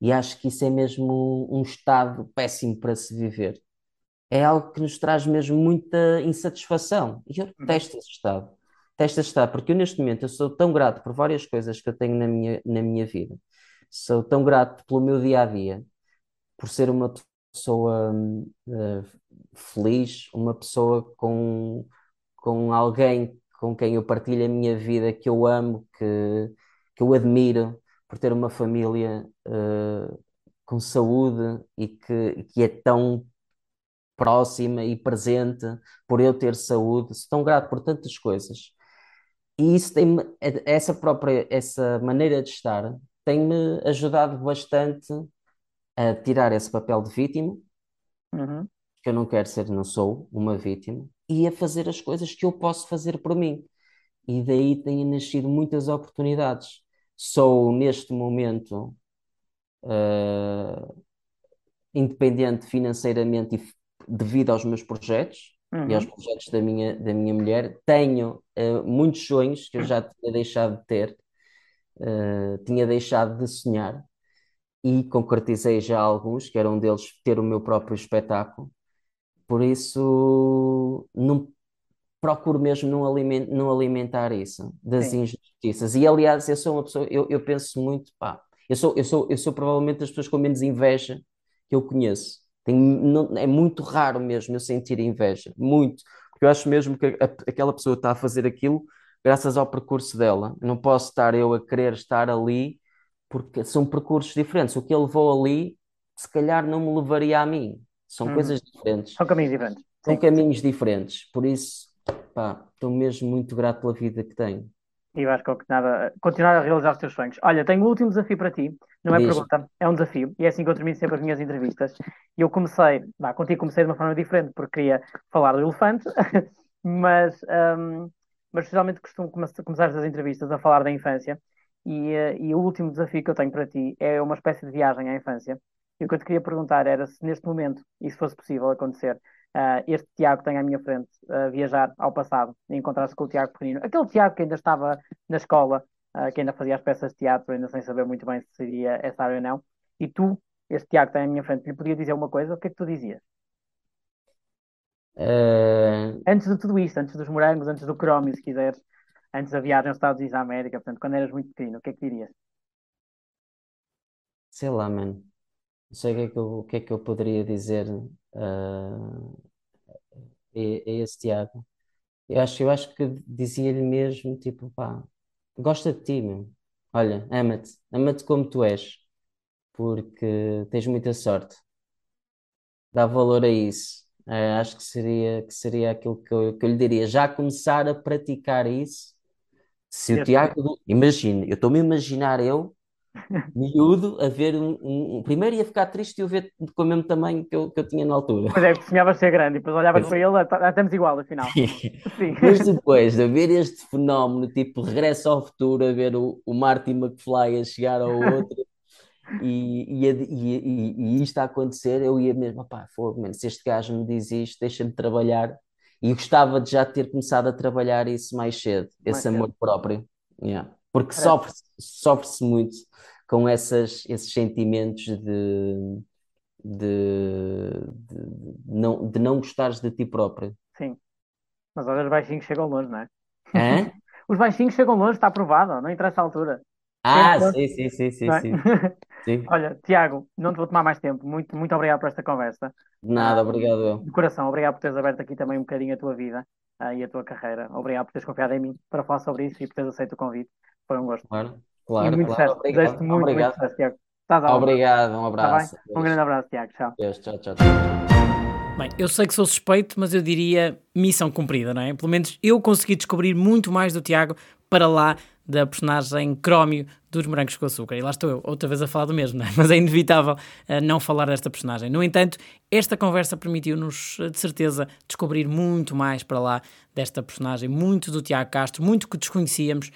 E acho que isso é mesmo um estado péssimo para se viver. É algo que nos traz mesmo muita insatisfação. E eu uhum. detesto esse estado. Detesto esse estado, porque eu neste momento eu sou tão grato por várias coisas que eu tenho na minha, na minha vida. Sou tão grato pelo meu dia a dia, por ser uma pessoa uh, feliz, uma pessoa com, com alguém com quem eu partilho a minha vida, que eu amo, que, que eu admiro, por ter uma família uh, com saúde e que, que é tão próxima e presente, por eu ter saúde, sou tão grato por tantas coisas. E isso tem essa própria essa maneira de estar tem-me ajudado bastante a tirar esse papel de vítima, uhum. Que eu não quero ser, não sou uma vítima, e a fazer as coisas que eu posso fazer por mim. E daí têm nascido muitas oportunidades. Sou, neste momento, uh, independente financeiramente e devido aos meus projetos uhum. e aos projetos da minha, da minha mulher. Tenho uh, muitos sonhos que eu já tinha deixado de ter, uh, tinha deixado de sonhar e concretizei já alguns, que era um deles ter o meu próprio espetáculo. Por isso, não procuro mesmo não, aliment, não alimentar isso, das Sim. injustiças. E aliás, eu sou uma pessoa, eu, eu penso muito, pá, eu sou, eu sou, eu sou provavelmente das pessoas com menos inveja que eu conheço. Tenho, não, é muito raro mesmo eu sentir inveja, muito, porque eu acho mesmo que a, aquela pessoa está a fazer aquilo graças ao percurso dela. Não posso estar eu a querer estar ali porque são percursos diferentes. O que ele levou ali, se calhar não me levaria a mim. São uhum. coisas diferentes. São caminhos diferentes. São Sim. caminhos diferentes. Por isso, pá, estou mesmo muito grato pela vida que tenho. E vais continuar, continuar a realizar os teus sonhos. Olha, tenho um último desafio para ti. Não é Diz. pergunta, é um desafio. E é assim que eu termino sempre as minhas entrevistas. E eu comecei, bah, contigo comecei de uma forma diferente, porque queria falar do elefante, [LAUGHS] mas, hum, mas geralmente costumo come- começar as entrevistas a falar da infância. E, eh, e o último desafio que eu tenho para ti é uma espécie de viagem à infância. E o que eu te queria perguntar era se neste momento, e se fosse possível acontecer, ah, este Tiago que tem à minha frente ah, viajar ao passado e encontrar-se com o Tiago pequenino, aquele Tiago que ainda estava na escola, ah, que ainda fazia as peças de teatro, ainda sem saber muito bem se seria essa área ou não, e tu, este Tiago que tem à minha frente, lhe podia dizer uma coisa, o que é que tu dizias? Eh, Antes de tudo isto, antes dos morangos, antes do Crómio, se quiseres, antes da viagem aos Estados Unidos da América, portanto, quando eras muito pequeno, o que é que dirias? sei lá, mano. Não sei o que é que eu, o que é que eu poderia dizer ah, a, a esse Tiago. Eu acho, eu acho que dizia-lhe mesmo, tipo, pá, gosta de ti, meu. Olha, ama-te, ama-te como tu és, porque tens muita sorte. Dá valor a isso. Eh, acho que seria, que seria aquilo que eu, que eu lhe diria. Já começar a praticar isso. Se o Tiago, imagina, eu estou-me a imaginar eu, miúdo, a ver um, um- Primeiro ia ficar triste e o ver com o mesmo tamanho que eu, que eu tinha na altura. Pois é, que sonhavas ser grande e depois olhavas para ele, ah, tá- estamos igual, afinal. Sim. Mas depois de ver este fenómeno, tipo regresso ao futuro, a ver o, o Marty McFly a chegar ao [LAUGHS] outro e, e, e, e, isto a acontecer, eu ia mesmo, pá, fogo, se este gajo me diz isto, deixa-me trabalhar. E gostava de já ter começado a trabalhar isso mais cedo, Mais esse cedo. amor próprio. Yeah. Porque sofre-se sofre-se muito com essas, esses sentimentos de, de, de, não, de não gostares de ti próprio. Sim. Mas olha, os baixinhos chegam longe, não é? Hã? [LAUGHS] Os baixinhos chegam longe, está aprovado, não interessa a altura. Ah, sim, sim, sim, sim, é? sim. [LAUGHS] Sim. Olha, Tiago, não te vou tomar mais tempo. Muito, muito obrigado por esta conversa. De nada, Ah, obrigado eu. de coração, obrigado por teres aberto aqui também um bocadinho a tua vida ah, e a tua carreira. Obrigado por teres confiado em mim para falar sobre isso e por teres aceito o convite. Foi um gosto. Claro, E claro, muito claro. sucesso. Desejo-te Obrigado, muito, muito obrigado. sucesso, Tiago. Estás vontade, Obrigado, um bem? abraço. Um grande abraço, Tiago. Tchau. Deus, tchau, tchau, tchau. Bem, eu sei que sou suspeito, mas eu diria missão cumprida, não é? Pelo menos eu consegui descobrir muito mais do Tiago para lá da personagem Crómio dos Morangos com Açúcar. E lá estou eu, outra vez a falar do mesmo, não é? [LAUGHS] Mas é inevitável eh, não falar desta personagem. No entanto, esta conversa permitiu-nos, eh, de certeza, descobrir muito mais para lá desta personagem, muito do Tiago Castro, muito que desconhecíamos.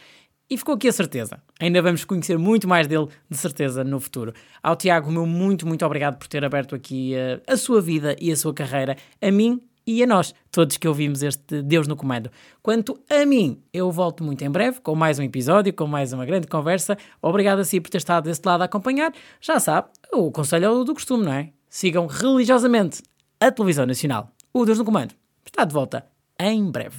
E ficou aqui a certeza. Ainda vamos conhecer muito mais dele, de certeza, no futuro. Ao Tiago, meu muito, muito obrigado por ter aberto aqui eh, a sua vida e a sua carreira, a mim e a nós, todos que ouvimos este Deus no Comando. Quanto a mim, eu volto muito em breve com mais um episódio, com mais uma grande conversa. Obrigado a si por ter estado desse lado a acompanhar. Já sabe, o conselho é o do costume, não é? Sigam religiosamente a televisão nacional. O Deus no Comando está de volta em breve.